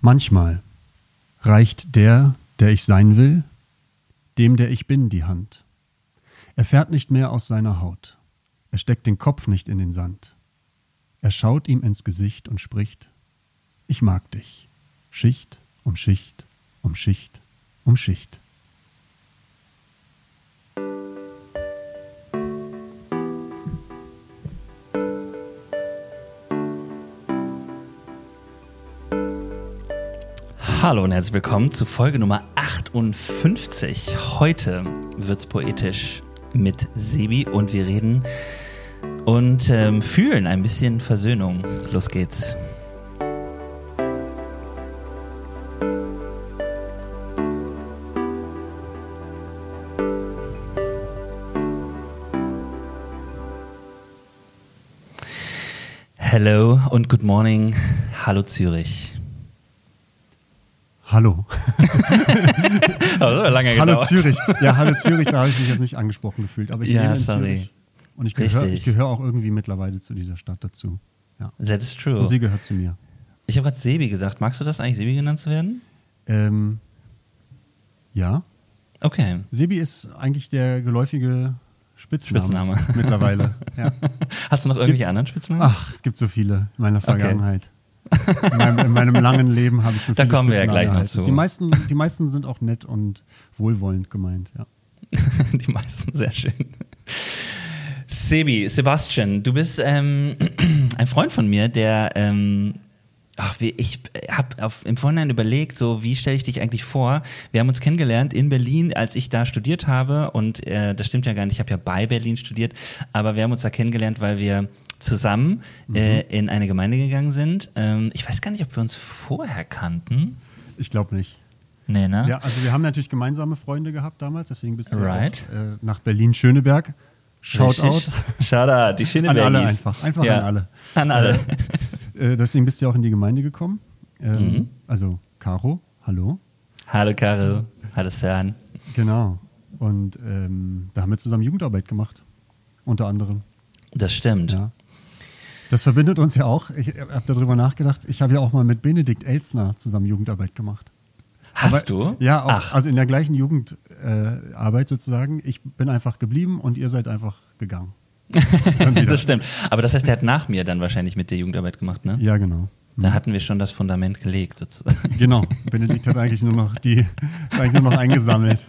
Manchmal reicht der, der ich sein will, dem, der ich bin, die Hand. Er fährt nicht mehr aus seiner Haut. Er steckt den Kopf nicht in den Sand. Er schaut ihm ins Gesicht und spricht, ich mag dich. Schicht um Schicht um Schicht um Schicht. Hallo und herzlich willkommen zu Folge Nummer 58. Heute wird's poetisch mit Sebi und wir reden und ähm, fühlen ein bisschen Versöhnung. Los geht's. Hello und good morning. Hallo Zürich. Hallo. das lange Hallo. Zürich. Ja, hallo Zürich, da habe ich mich jetzt nicht angesprochen gefühlt. Aber ich Ja, lebe in sorry. Zürich. Und ich gehöre, gehöre auch irgendwie mittlerweile zu dieser Stadt dazu. Ja. That is true. Und sie gehört zu mir. Ich habe gerade Sebi gesagt. Magst du das eigentlich, Sebi genannt zu werden? Ähm, ja. Okay. Sebi ist eigentlich der geläufige Spitzname. Spitzname. Mittlerweile. Ja. Hast du noch irgendwelche anderen Spitznamen? Ach, es gibt so viele in meiner Vergangenheit. In, meinem, in meinem langen Leben habe ich schon Da viele kommen wir ja gleich noch zu. Die meisten, die meisten sind auch nett und wohlwollend gemeint, ja. Die meisten, sehr schön. Sebi, Sebastian, du bist ähm, ein Freund von mir, der, ähm, ach, wie, ich habe im Vorhinein überlegt, so wie stelle ich dich eigentlich vor? Wir haben uns kennengelernt in Berlin, als ich da studiert habe und äh, das stimmt ja gar nicht, ich habe ja bei Berlin studiert, aber wir haben uns da kennengelernt, weil wir zusammen äh, in eine Gemeinde gegangen sind. Ähm, ich weiß gar nicht, ob wir uns vorher kannten. Ich glaube nicht. Nee, ne? Ja, also wir haben natürlich gemeinsame Freunde gehabt damals, deswegen bist du Right. auch, äh, nach Berlin-Schöneberg. Shoutout. Shoutout, die schöne an alle einfach. Einfach Ja. an alle. An alle. Äh, deswegen bist du auch in die Gemeinde gekommen. Ähm, Mhm. Also Caro, hallo. Hallo Caro, hallo Sern. Genau. Und ähm, da haben wir zusammen Jugendarbeit gemacht. Unter anderem. Das stimmt. Ja. Das verbindet uns ja auch. Ich habe darüber nachgedacht. Ich habe ja auch mal mit Benedikt Elsner zusammen Jugendarbeit gemacht. Hast Aber- du? Ja, auch, Ach, also in der gleichen Jugendarbeit äh, sozusagen. Ich bin einfach geblieben und ihr seid einfach gegangen. Das stimmt. Aber das heißt, der hat nach mir dann wahrscheinlich mit der Jugendarbeit gemacht, ne? Ja, genau. Da hatten wir schon das Fundament gelegt, sozusagen. Genau. Benedikt hat eigentlich nur noch die, eigentlich nur noch eingesammelt.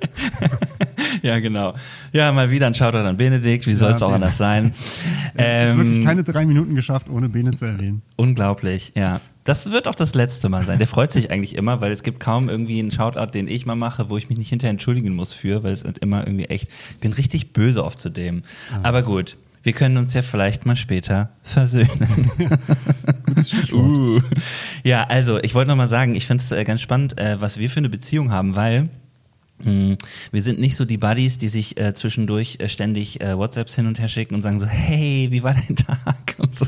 ja, genau. Ja, mal wieder ein Shoutout an Benedikt. Wie soll es auch anders sein? Es ist wirklich Ähm, keine drei Minuten geschafft, ohne Bene zu erwähnen. Unglaublich, ja. Das wird auch das letzte Mal sein. Der freut sich eigentlich immer, weil es gibt kaum irgendwie einen Shoutout, den ich mal mache, wo ich mich nicht hinterher entschuldigen muss für, weil es immer irgendwie echt, ich bin richtig böse oft zu dem. Ah. Aber gut, wir können uns ja vielleicht mal später versöhnen. Gutes Stichwort. Uh. Ja, also ich wollte noch mal sagen, ich finde es äh, ganz spannend, äh, was wir für eine Beziehung haben, weil mh, wir sind nicht so die Buddies, die sich äh, zwischendurch äh, ständig äh, WhatsApps hin und her schicken und sagen so, hey, wie war dein Tag und so.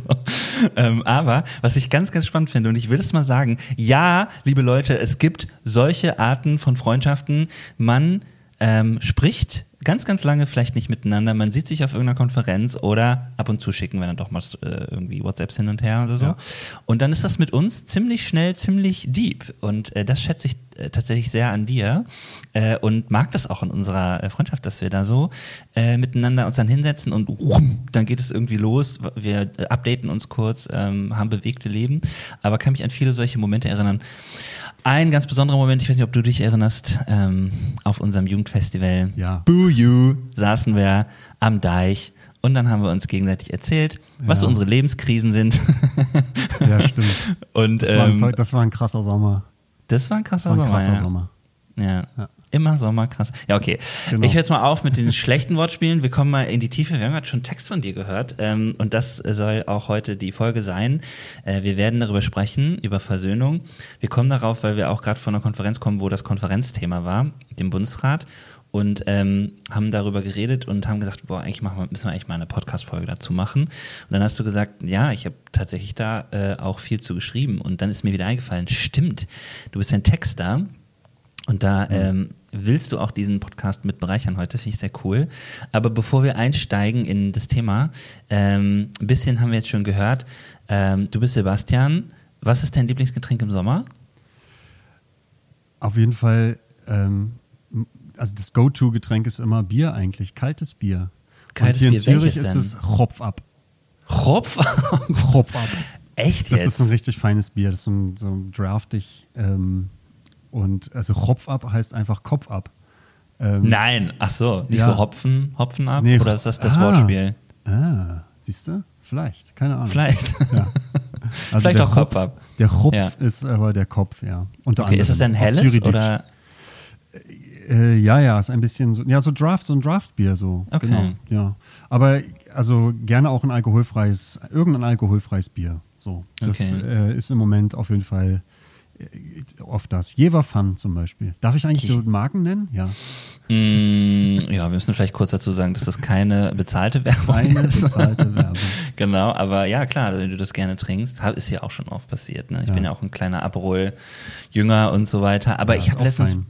Ähm, aber was ich ganz, ganz spannend finde und ich will es mal sagen, ja, liebe Leute, es gibt solche Arten von Freundschaften. Man ähm, spricht ganz, ganz lange vielleicht nicht miteinander. Man sieht sich auf irgendeiner Konferenz oder ab und zu schicken wir dann doch mal äh, irgendwie WhatsApps hin und her oder so. Ja. Und dann ist das mit uns ziemlich schnell, ziemlich deep. Und äh, das schätze ich äh, tatsächlich sehr an dir äh, und mag das auch in unserer äh, Freundschaft, dass wir da so äh, miteinander uns dann hinsetzen und rum, dann geht es irgendwie los. Wir updaten uns kurz, ähm, haben bewegte Leben, aber kann mich an viele solche Momente erinnern. Ein ganz besonderer Moment, ich weiß nicht, ob du dich erinnerst, ähm, auf unserem Jugendfestival. Ja. Boo you, saßen wir am Deich und dann haben wir uns gegenseitig erzählt, was Ja. unsere Lebenskrisen sind. Ja, stimmt. und Das, war ein, ähm, das war ein krasser Sommer. das war ein krasser war ein Sommer. krasser ja. Sommer. Ja. Immer Sommer, krass. Ja, okay. Genau. Ich höre jetzt mal auf mit den schlechten Wortspielen. Wir kommen mal in die Tiefe. Wir haben gerade schon einen Text von dir gehört. Ähm, und das soll auch heute die Folge sein. Äh, wir werden darüber sprechen, über Versöhnung. Wir kommen darauf, weil wir auch gerade von einer Konferenz kommen, wo das Konferenzthema war, dem Bundesrat. Und ähm, haben darüber geredet und haben gesagt, boah, eigentlich machen wir, müssen wir eigentlich mal eine Podcast-Folge dazu machen. Und dann hast du gesagt, ja, ich habe tatsächlich da äh, auch viel zu geschrieben. Und dann ist mir wieder eingefallen, stimmt, du bist ein Texter. Und da ähm, willst du auch diesen Podcast mit bereichern heute, finde ich sehr cool. Aber bevor wir einsteigen in das Thema, ähm, ein bisschen haben wir jetzt schon gehört. Ähm, du bist Sebastian. Was ist dein Lieblingsgetränk im Sommer? auf jeden Fall, ähm, also das Go-To-Getränk ist immer Bier eigentlich, kaltes Bier. Kaltes Und hier Bier, in Zürich ist denn? es Hopf ab. Ropf? Hopf ab. Echt Das jetzt? ist ein richtig feines Bier. Das ist so, ein, so draftig. Ähm, und also Hopf ab heißt einfach Kopf ab. Ähm, Nein, ach so, nicht Ja. so Hopfen, Hopfen ab? Nee, Oder ist das das ah. Wortspiel? Ah, siehst du? Vielleicht, keine Ahnung. Vielleicht. Ja. Also Vielleicht auch Kopf Hopf- ab. Der Hopf Ja. ist aber der Kopf, ja. Unter Okay, ist es denn anderem. Helles oder? Äh, ja, ja, ist ein bisschen so, ja, so Draft, so ein Draftbier so. Okay. Genau, ja. Aber also gerne auch ein alkoholfreies, irgendein alkoholfreies Bier. So. Das Okay. äh, ist im Moment auf jeden Fall oft das. Jever Fun zum Beispiel. Darf ich eigentlich so Marken nennen? Ja. Mm, ja, wir müssen vielleicht kurz dazu sagen, dass das keine bezahlte Werbung Keine ist. bezahlte Werbung. genau, aber ja, klar, wenn du das gerne trinkst, ist ja auch schon oft passiert. Ne? Ich Ja. bin ja auch ein kleiner Aperol-Jünger und so weiter. Aber Ja, ich habe letztens, fein.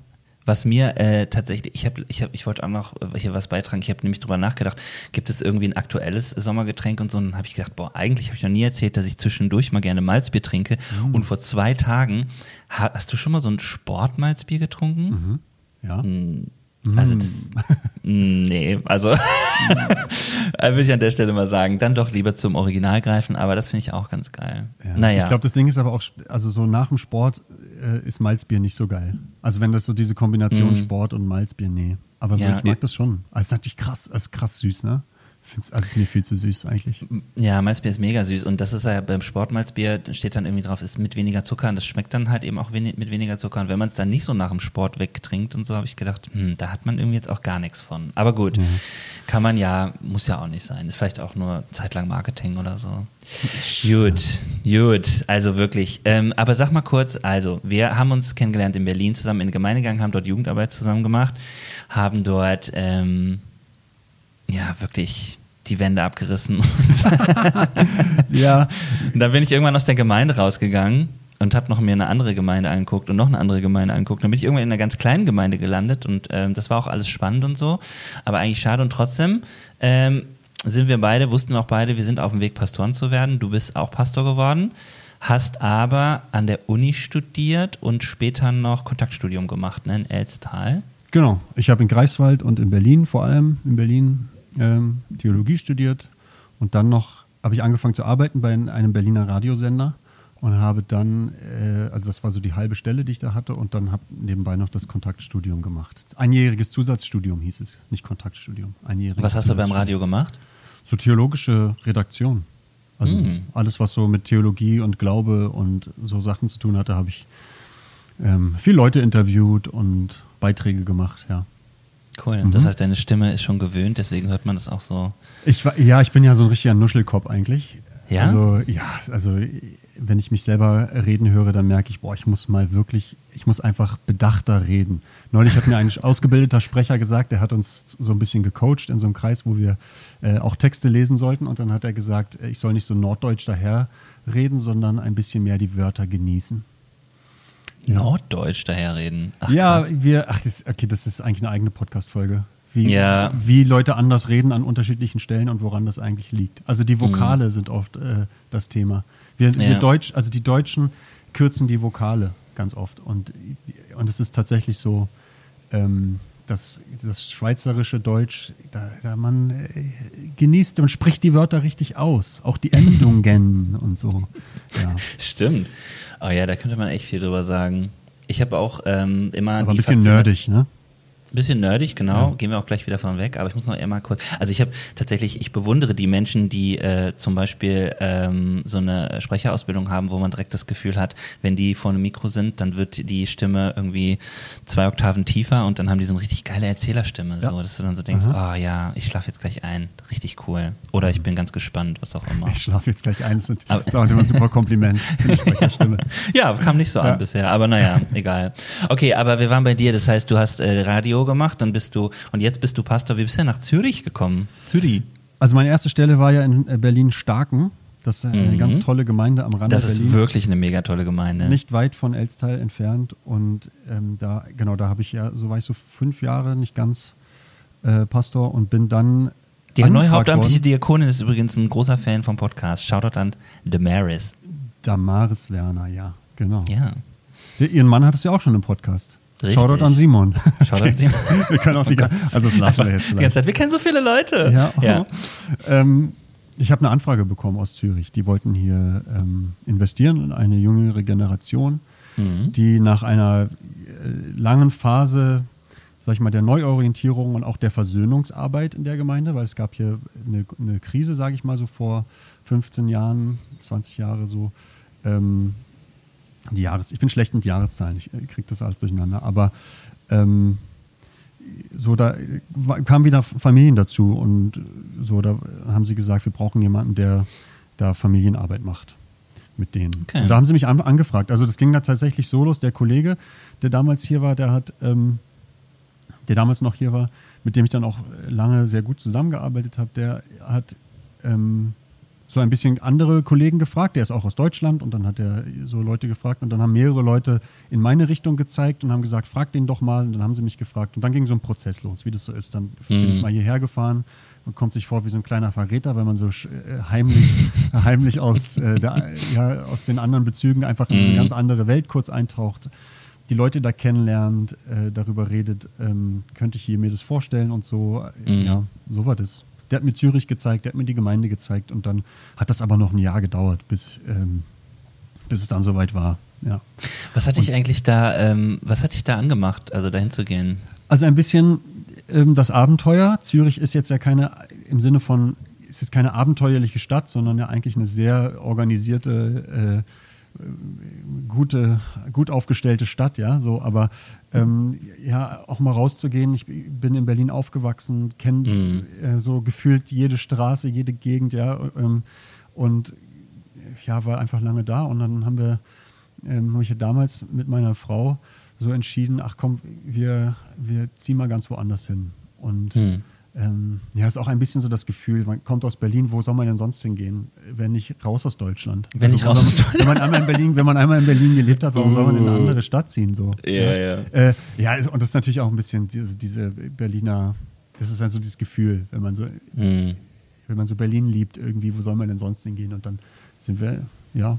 Was mir äh, tatsächlich, ich habe, ich habe, ich wollte auch noch hier was beitragen. Ich habe nämlich drüber nachgedacht, gibt es irgendwie ein aktuelles Sommergetränk und so? Und dann habe ich gedacht, boah, eigentlich habe ich noch nie erzählt, dass ich zwischendurch mal gerne Malzbier trinke. Mm. Und vor zwei Tagen, ha- hast du schon mal so ein Sportmalzbier getrunken? Mhm. Ja. Also das, Mm, nee, also äh, will ich an der Stelle mal sagen, dann doch lieber zum Original greifen, aber das finde ich auch ganz geil. Ja. Naja, Ich glaube, das Ding ist aber auch, also so nach dem Sport äh, ist Malzbier nicht so geil. Also wenn das so diese Kombination Mhm. Sport und Malzbier, nee. Aber so, Ja, ich mag ja. das schon. Also es ist natürlich krass, es ist krass süß, ne? Find's, also es ist mir viel zu süß eigentlich. ja, Malzbier ist mega süß und das ist ja beim Sportmalzbier steht dann irgendwie drauf, ist mit weniger Zucker und das schmeckt dann halt eben auch wenig, mit weniger Zucker und wenn man es dann nicht so nach dem Sport wegtrinkt und so, habe ich gedacht, hm, da hat man irgendwie jetzt auch gar nichts von. Aber gut, kann man ja, muss ja auch nicht sein, ist vielleicht auch nur zeitlang Marketing oder so. Gut, gut, also wirklich. Ähm, aber sag mal kurz, also wir haben uns kennengelernt in Berlin zusammen in den Gemeindegang, haben dort Jugendarbeit zusammen gemacht, haben dort ähm, ja wirklich die Wände abgerissen. Ja, Und dann bin ich irgendwann aus der Gemeinde rausgegangen und habe noch mir eine andere Gemeinde angeguckt und noch eine andere Gemeinde angeguckt. Dann bin ich irgendwann in einer ganz kleinen Gemeinde gelandet und ähm, das war auch alles spannend und so, aber eigentlich schade und trotzdem ähm, sind wir beide, wussten auch beide, wir sind auf dem Weg, Pastoren zu werden. Du bist auch Pastor geworden, hast aber an der Uni studiert und später noch Kontaktstudium gemacht, ne, in Elstal. genau. Ich habe in Greifswald und in Berlin vor allem, in Berlin ähm, Theologie studiert und dann noch habe ich angefangen zu arbeiten bei einem Berliner Radiosender und habe dann, äh, also das war so die halbe Stelle, die ich da hatte und dann habe nebenbei noch das Kontaktstudium gemacht. Einjähriges Zusatzstudium hieß es, nicht Kontaktstudium. Einjähriges Was hast du beim. Radio gemacht? So theologische Redaktion. Also Mhm. alles, was so mit Theologie und Glaube und so Sachen zu tun hatte, habe ich ähm, viele Leute interviewt und Beiträge gemacht, ja. Cool. Mhm. Das heißt, deine Stimme ist schon gewöhnt, deswegen hört man das auch so. Ich war, ja, ich bin ja so ein richtiger Nuschelkopf eigentlich. Ja? Also, ja, also wenn ich mich selber reden höre, dann merke ich, boah, ich muss mal wirklich, ich muss einfach bedachter reden. Neulich hat mir ein ausgebildeter Sprecher gesagt, der hat uns so ein bisschen gecoacht in so einem Kreis, wo wir äh, auch Texte lesen sollten. Und dann hat er gesagt, äh, ich soll nicht so norddeutsch daher reden, sondern ein bisschen mehr die Wörter genießen. Norddeutsch daherreden. Ach, ja, krass. wir, ach, das, okay, das ist eigentlich eine eigene Podcast-Folge. Wie, Ja. wie Leute anders reden an unterschiedlichen Stellen und woran das eigentlich liegt. Also die Vokale sind oft äh, das Thema. Wir, wir Ja. Deutsch, also die Deutschen kürzen die Vokale ganz oft. Und, und es ist tatsächlich so, ähm, dass das schweizerische Deutsch, da, da man äh, genießt und spricht die Wörter richtig aus. Auch die Endungen und so. Ja. Stimmt. Oh ja, da könnte man echt viel drüber sagen. Ich habe auch ähm, immer Aber die ein bisschen nerdig, ne? Bisschen nerdig, genau. Gehen wir auch gleich wieder von weg. Aber ich muss noch einmal kurz. Also ich habe tatsächlich, ich bewundere die Menschen, die äh, zum Beispiel ähm, so eine Sprecherausbildung haben, wo man direkt das Gefühl hat, wenn die vor einem Mikro sind, dann wird die Stimme irgendwie zwei Oktaven tiefer und dann haben die so eine richtig geile Erzählerstimme. Ja. So, dass du dann so denkst, ah ja, ich schlafe jetzt gleich ein. Richtig cool. Oder ich bin ganz gespannt, was auch immer. Ich schlafe jetzt gleich ein. Das ist Aber- das ist auch immer ein super Kompliment Sprecherstimme. Ja, kam nicht so an Ja. bisher, aber naja, egal. Okay, aber wir waren bei dir, das heißt, du hast äh, Radio gemacht, dann bist du, und jetzt bist du Pastor, wie bist du denn nach Zürich gekommen? Zürich. Also meine erste Stelle war ja in äh, Berlin-Starken. Das ist eine Mhm. ganz tolle Gemeinde am Rande Das ist Berlins. wirklich eine mega tolle Gemeinde. Nicht weit von Elstal entfernt. Und ähm, da, genau, da habe ich ja, so war ich so fünf Jahre, nicht ganz äh, Pastor und bin dann. Die neue hauptamtliche worden. Diakonin ist übrigens ein großer Fan vom Podcast. Shoutout an Damaris. Damaris Werner, ja, genau. Ja. Ihren Mann hat es ja auch schon im Podcast. Richtig. Shoutout an Simon. Shoutout an Simon. wir können auch die, ga- also das lassen wir jetzt Die ganze vielleicht. Zeit, wir kennen so viele Leute. Ja, ja. Ähm, ich habe eine Anfrage bekommen aus Zürich. Die wollten hier ähm, investieren in eine jüngere Generation, Mhm. die nach einer äh, langen Phase, sag ich mal, der Neuorientierung und auch der Versöhnungsarbeit in der Gemeinde, weil es gab hier eine, eine Krise, sage ich mal, so vor 15 Jahren, 20 Jahre so. Ähm, die Jahres, ich bin schlecht mit Jahreszahlen, ich äh, kriege das alles durcheinander, aber ähm, so da kamen wieder Familien dazu und so da haben sie gesagt, wir brauchen jemanden, der da Familienarbeit macht mit denen. Okay. Und da haben sie mich an, angefragt. Also das ging da tatsächlich so los. Der Kollege, der damals hier war, der hat, ähm, der damals noch hier war, mit dem ich dann auch lange sehr gut zusammengearbeitet habe, der hat ähm, so ein bisschen andere Kollegen gefragt. Der ist auch aus Deutschland und dann hat er so Leute gefragt und dann haben mehrere Leute in meine Richtung gezeigt und haben gesagt, frag den doch mal. Und dann haben sie mich gefragt und dann ging so ein Prozess los, wie das so ist. Dann bin Mhm. ich mal hierher gefahren und kommt sich vor wie so ein kleiner Verräter, weil man so äh, heimlich, heimlich aus, äh, der, ja, aus den anderen Bezügen einfach in so eine Mhm. ganz andere Welt kurz eintaucht die Leute da kennenlernt, äh, darüber redet, ähm, könnte ich hier mir das vorstellen und so. Äh, Mhm. Ja, so war das. Der hat mir Zürich gezeigt, der hat mir die Gemeinde gezeigt und dann hat das aber noch ein Jahr gedauert, bis, ähm, bis es dann soweit war. Ja. Was hat dich eigentlich da, ähm, was hat dich da angemacht, also dahin zu gehen? Also ein bisschen ähm, das Abenteuer. Zürich ist jetzt ja keine, im Sinne von, es ist keine abenteuerliche Stadt, sondern ja eigentlich eine sehr organisierte, äh, gute, gut aufgestellte Stadt, ja, so, aber ähm, ja, auch mal rauszugehen. Ich bin in Berlin aufgewachsen, kenne Mhm. äh, so gefühlt jede Straße, jede Gegend, ja, ähm, und ja, war einfach lange da und dann haben wir, ähm, habe ich ja damals mit meiner Frau so entschieden, ach komm, wir, wir ziehen mal ganz woanders hin. Und Hm. Ähm, ja, ist auch ein bisschen so das Gefühl, man kommt aus Berlin, wo soll man denn sonst hingehen, wenn nicht raus aus Deutschland? Also Wenn nicht raus aus man, Wenn man einmal in Berlin, wenn man einmal in Berlin gelebt hat, warum soll man in eine Uh. andere Stadt ziehen? So? Ja, ja. Äh, ja, und das ist natürlich auch ein bisschen diese, diese Berliner, das ist also dieses Gefühl, wenn man so, Hm. wenn man so Berlin liebt, irgendwie, wo soll man denn sonst hingehen? Und dann sind wir, ja,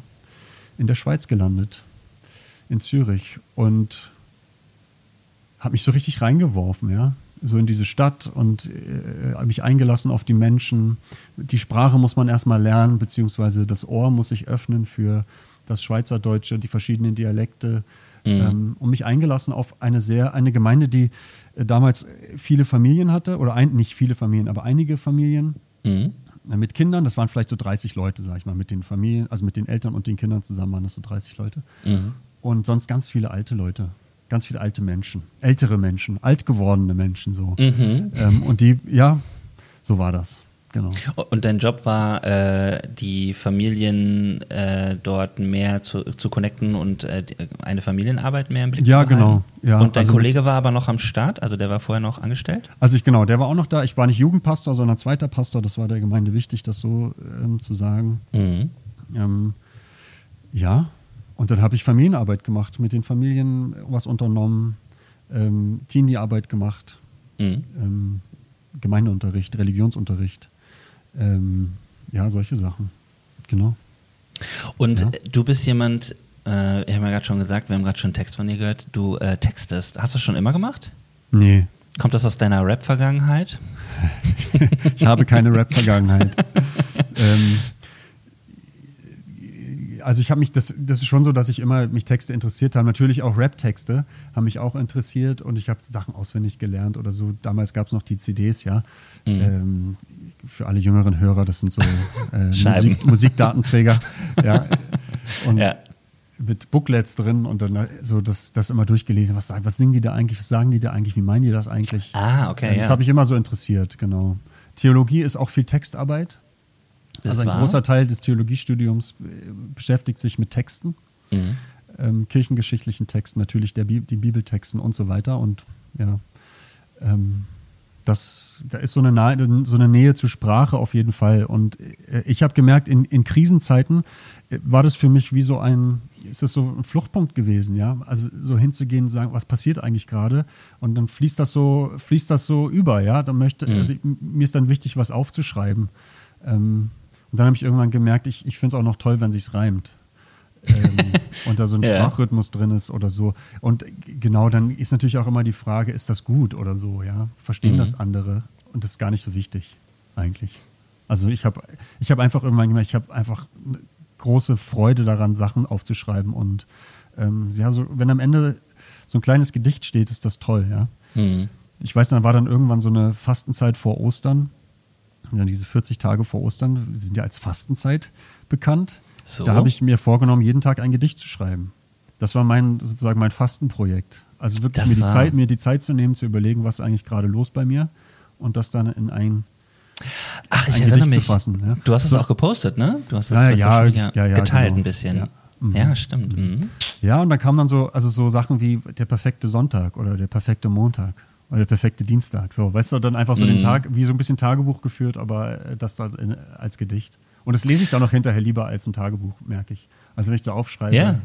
in der Schweiz gelandet, in Zürich und habe mich so richtig reingeworfen, ja, so in diese Stadt und äh, mich eingelassen auf die Menschen. Die Sprache muss man erstmal lernen, beziehungsweise das Ohr muss sich öffnen für das Schweizerdeutsche, die verschiedenen Dialekte Mhm. ähm, und mich eingelassen auf eine sehr, eine Gemeinde, die äh, damals viele Familien hatte, oder ein, nicht viele Familien, aber einige Familien Hm. äh, mit Kindern. Das waren vielleicht so 30 Leute, sag ich mal, mit den Familien, also mit den Eltern und den Kindern zusammen waren das so 30 Leute. Mhm. Und sonst ganz viele alte Leute, ganz viele alte Menschen, ältere Menschen, alt gewordene Menschen so. Mhm. Ähm, und die, ja, so war das, genau. Und dein Job war, äh, die Familien äh, dort mehr zu, zu connecten und äh, eine Familienarbeit mehr im Blick Ja, zu behalten? genau, ja, und dein also- Kollege war aber noch am Start, also der war vorher noch angestellt? Also ich genau, der war auch noch da. Ich war nicht Jugendpastor, sondern zweiter Pastor. Das war der Gemeinde wichtig, das so ähm, zu sagen. Mhm. Ähm, ja, und dann habe ich Familienarbeit gemacht, mit den Familien was unternommen, ähm, Teenie-Arbeit gemacht, Mhm. ähm, Gemeindeunterricht, Religionsunterricht, ähm, ja, solche Sachen. Genau. Und Ja. du bist jemand, äh, ich habe ja gerade schon gesagt, wir haben gerade schon einen Text von dir gehört, du äh, textest. Hast du das schon immer gemacht? Nee, Kommt das aus deiner Rap-Vergangenheit? ich habe keine Rap-Vergangenheit. ähm, also ich habe mich, das, das ist schon so, dass ich immer mich Texte interessiert habe. Natürlich auch Rap-Texte haben mich auch interessiert und ich habe Sachen auswendig gelernt oder so. Damals gab es noch die CDs, ja. Mhm. Ähm, für alle jüngeren Hörer, das sind so äh. Musik, Musikdatenträger. ja. Und Ja. mit Booklets drin und dann so das, das immer durchgelesen. Was, sagen- was singen die da eigentlich? Was sagen die da eigentlich? Wie meinen die das eigentlich? Ah, okay, Das ja. habe ich immer so interessiert, genau. Theologie ist auch viel Textarbeit. Das also ein war? großer Teil des Theologiestudiums äh, beschäftigt sich mit Texten, Mhm. ähm, kirchengeschichtlichen Texten, natürlich der Bi die Bibeltexten und so weiter. Und ja, ähm, das, da ist so eine, Nahe, so eine Nähe zur Sprache auf jeden Fall. Und äh, ich habe gemerkt, in, in Krisenzeiten äh, war das für mich wie so ein, ist das so ein Fluchtpunkt gewesen, ja. Also so hinzugehen und sagen, was passiert eigentlich gerade? Und dann fließt das so, fließt das so über, ja. Dann möchte, Mhm. also mir ist dann wichtig, was aufzuschreiben. Ähm, und dann habe ich irgendwann gemerkt, ich, ich finde es auch noch toll, wenn sich's reimt. ähm, und da so ein ja. Sprachrhythmus drin ist oder so. Und genau, dann ist natürlich auch immer die Frage, ist das gut oder so, ja? Verstehen mhm. das andere? Und das ist gar nicht so wichtig, eigentlich. Also ich habe ich hab einfach irgendwann gemerkt, ich habe einfach große Freude daran, Sachen aufzuschreiben. Und ähm, ja, so, wenn am Ende so ein kleines Gedicht steht, ist das toll, ja. Mhm. Ich weiß, dann war dann irgendwann so eine Fastenzeit vor Ostern. Ja, diese 40 Tage vor Ostern sind ja als Fastenzeit bekannt. So. Da habe ich mir vorgenommen, jeden Tag ein Gedicht zu schreiben. Das war mein sozusagen mein Fastenprojekt. Also wirklich mir die, Zeit, mir die Zeit zu nehmen, zu überlegen, was eigentlich gerade los bei mir und das dann in ein Ach, ich erinnere mich. Fassen, ja. Du hast es so. auch gepostet, ne? Du hast es ja, ja, ja, ja, geteilt genau. ein bisschen. Ja. Mhm. ja stimmt. Mhm. Ja, und dann kamen dann so, also so Sachen wie der perfekte Sonntag oder der perfekte Montag oder der perfekte Dienstag. So, weißt du, dann einfach so mhm. den Tag, wie so ein bisschen Tagebuch geführt, aber äh, das dann in, als Gedicht. Und das lese ich dann noch hinterher lieber als ein Tagebuch, merke ich. Also wenn ich so aufschreibe. Ja.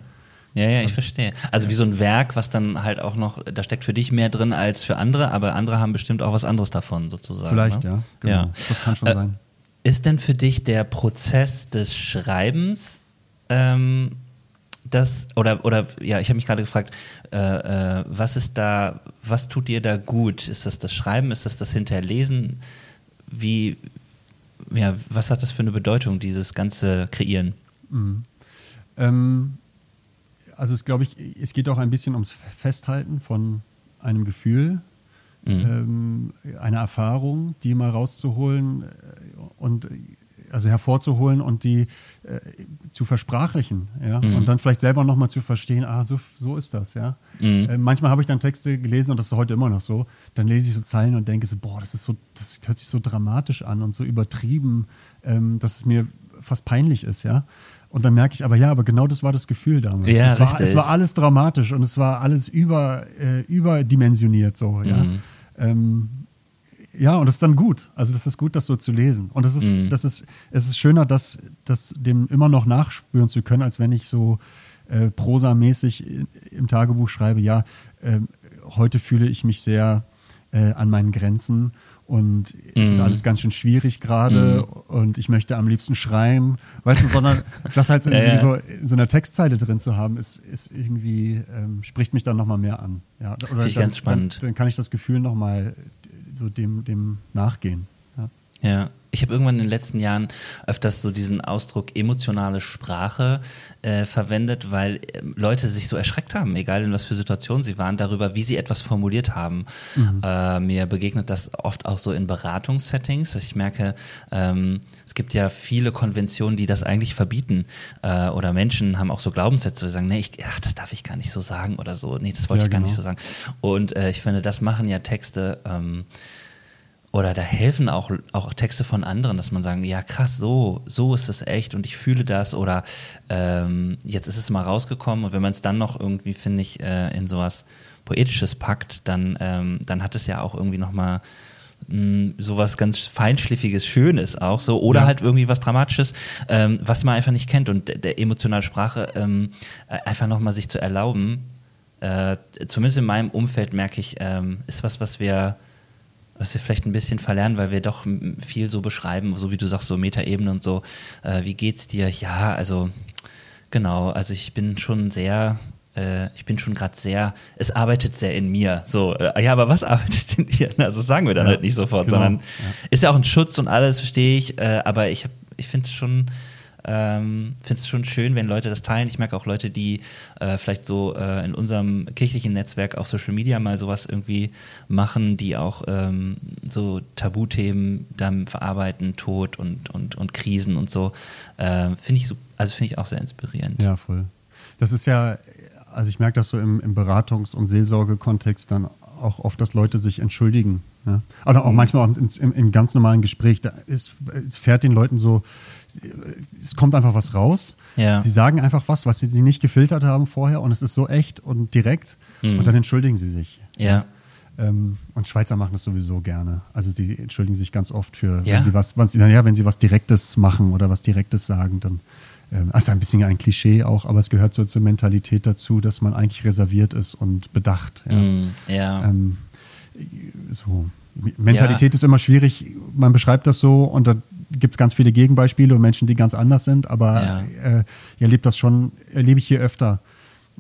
Ja, ja, ich verstehe. Also wie so ein Werk, was dann halt auch noch, da steckt für dich mehr drin als für andere, aber andere haben bestimmt auch was anderes davon sozusagen. Vielleicht, ne? ja. Genau. ja. Das kann schon äh, sein. Ist denn für dich der Prozess des Schreibens ähm, das, oder, oder ja, ich habe mich gerade gefragt, äh, äh, was ist da, was tut dir da gut? Ist das das Schreiben? Ist das das Hinterlesen? Wie, ja, was hat das für eine Bedeutung, dieses ganze Kreieren? Mhm. Ähm, also es glaube ich, es geht auch ein bisschen ums Festhalten von einem Gefühl, mhm. ähm, einer Erfahrung, die mal rauszuholen äh, und also hervorzuholen und die äh, zu versprachlichen, ja, mhm. und dann vielleicht selber nochmal zu verstehen, ah, so, so ist das, ja. Mhm. Äh, manchmal habe ich dann Texte gelesen und das ist heute immer noch so, dann lese ich so Zeilen und denke so, boah, das ist so, das hört sich so dramatisch an und so übertrieben, ähm, dass es mir fast peinlich ist, ja. Und dann merke ich aber, ja, aber genau das war das Gefühl damals. Ja, es, war, es war alles dramatisch und es war alles über, äh, überdimensioniert so, ja. Mhm. Ähm, ja, und das ist dann gut. Also das ist gut, das so zu lesen. Und das ist, mhm. das ist, es ist schöner, das, das dem immer noch nachspüren zu können, als wenn ich so äh, prosamäßig im Tagebuch schreibe, ja, äh, heute fühle ich mich sehr äh, an meinen Grenzen und mm. es ist mhm. alles ganz schön schwierig gerade mm. und ich möchte am liebsten schreien, weißt du, sondern das halt ja, ja. so in so einer Textzeile drin zu haben, ist, ist irgendwie, ähm, spricht mich dann nochmal mehr an. Ja, oder Finde ich dann, ganz spannend. Dann, dann, kann ich das Gefühl nochmal so dem, dem nachgehen. Ja. ich habe irgendwann in den letzten Jahren öfters so diesen Ausdruck emotionale Sprache äh, verwendet, weil äh, Leute sich so erschreckt haben, egal in was für Situationen sie waren, darüber, wie sie etwas formuliert haben. Mhm. Äh, mir begegnet das oft auch so in Beratungssettings, dass ich merke, ähm, es gibt ja viele Konventionen, die das eigentlich verbieten. Äh, oder Menschen haben auch so Glaubenssätze, die sagen, nee, ich, ach, das darf ich gar nicht so sagen oder so, nee, das wollte ja, ich gar genau. nicht so sagen. Und äh, ich finde, das machen ja Texte. Ähm, oder da helfen auch, auch Texte von anderen, dass man sagen, ja krass, so, so ist es echt und ich fühle das. Oder ähm, jetzt ist es mal rausgekommen und wenn man es dann noch irgendwie, finde ich, äh, in sowas Poetisches packt, dann, ähm, dann hat es ja auch irgendwie nochmal hm, sowas ganz feinschliffiges, Schönes auch so. Oder ja. halt irgendwie was Dramatisches, ähm, was man einfach nicht kennt. Und der, der emotionale Sprache ähm, äh, einfach nochmal sich zu erlauben, äh, zumindest in meinem Umfeld merke ich, ähm, ist was, was wir was wir vielleicht ein bisschen verlernen, weil wir doch viel so beschreiben, so wie du sagst, so Metaebene und so. Äh, wie geht's dir? Ja, also genau, also ich bin schon sehr, äh, ich bin schon gerade sehr, es arbeitet sehr in mir. So, äh, ja, aber was arbeitet in dir? Also das sagen wir dann ja, halt nicht sofort, genau, sondern ja. ist ja auch ein Schutz und alles, verstehe ich, äh, aber ich, ich finde es schon ähm, Finde es schon schön, wenn Leute das teilen. Ich merke auch Leute, die äh, vielleicht so äh, in unserem kirchlichen Netzwerk auf Social Media mal sowas irgendwie machen, die auch ähm, so Tabuthemen dann verarbeiten, Tod und, und, und Krisen und so. Äh, finde ich, so, also finde ich auch sehr inspirierend. Ja, voll. Das ist ja, also ich merke das so im, im Beratungs- und Seelsorgekontext dann auch oft, dass Leute sich entschuldigen. Ja? Oder auch mhm. manchmal auch im, im, im, ganz normalen Gespräch. Da ist, es fährt den Leuten so es kommt einfach was raus. Ja. Sie sagen einfach was, was sie nicht gefiltert haben vorher und es ist so echt und direkt mhm. und dann entschuldigen sie sich. Ja. Ähm, und Schweizer machen das sowieso gerne. Also sie entschuldigen sich ganz oft für, ja. wenn sie was, ja, wenn sie was Direktes machen oder was Direktes sagen, dann ähm, also ein bisschen ein Klischee auch, aber es gehört so zur Mentalität dazu, dass man eigentlich reserviert ist und bedacht. Ja. Mm, ja. Ähm, so. Mentalität ja. ist immer schwierig, man beschreibt das so und dann gibt es ganz viele Gegenbeispiele und Menschen, die ganz anders sind, aber Ja. äh, ich erlebe das schon, erlebe ich hier öfter,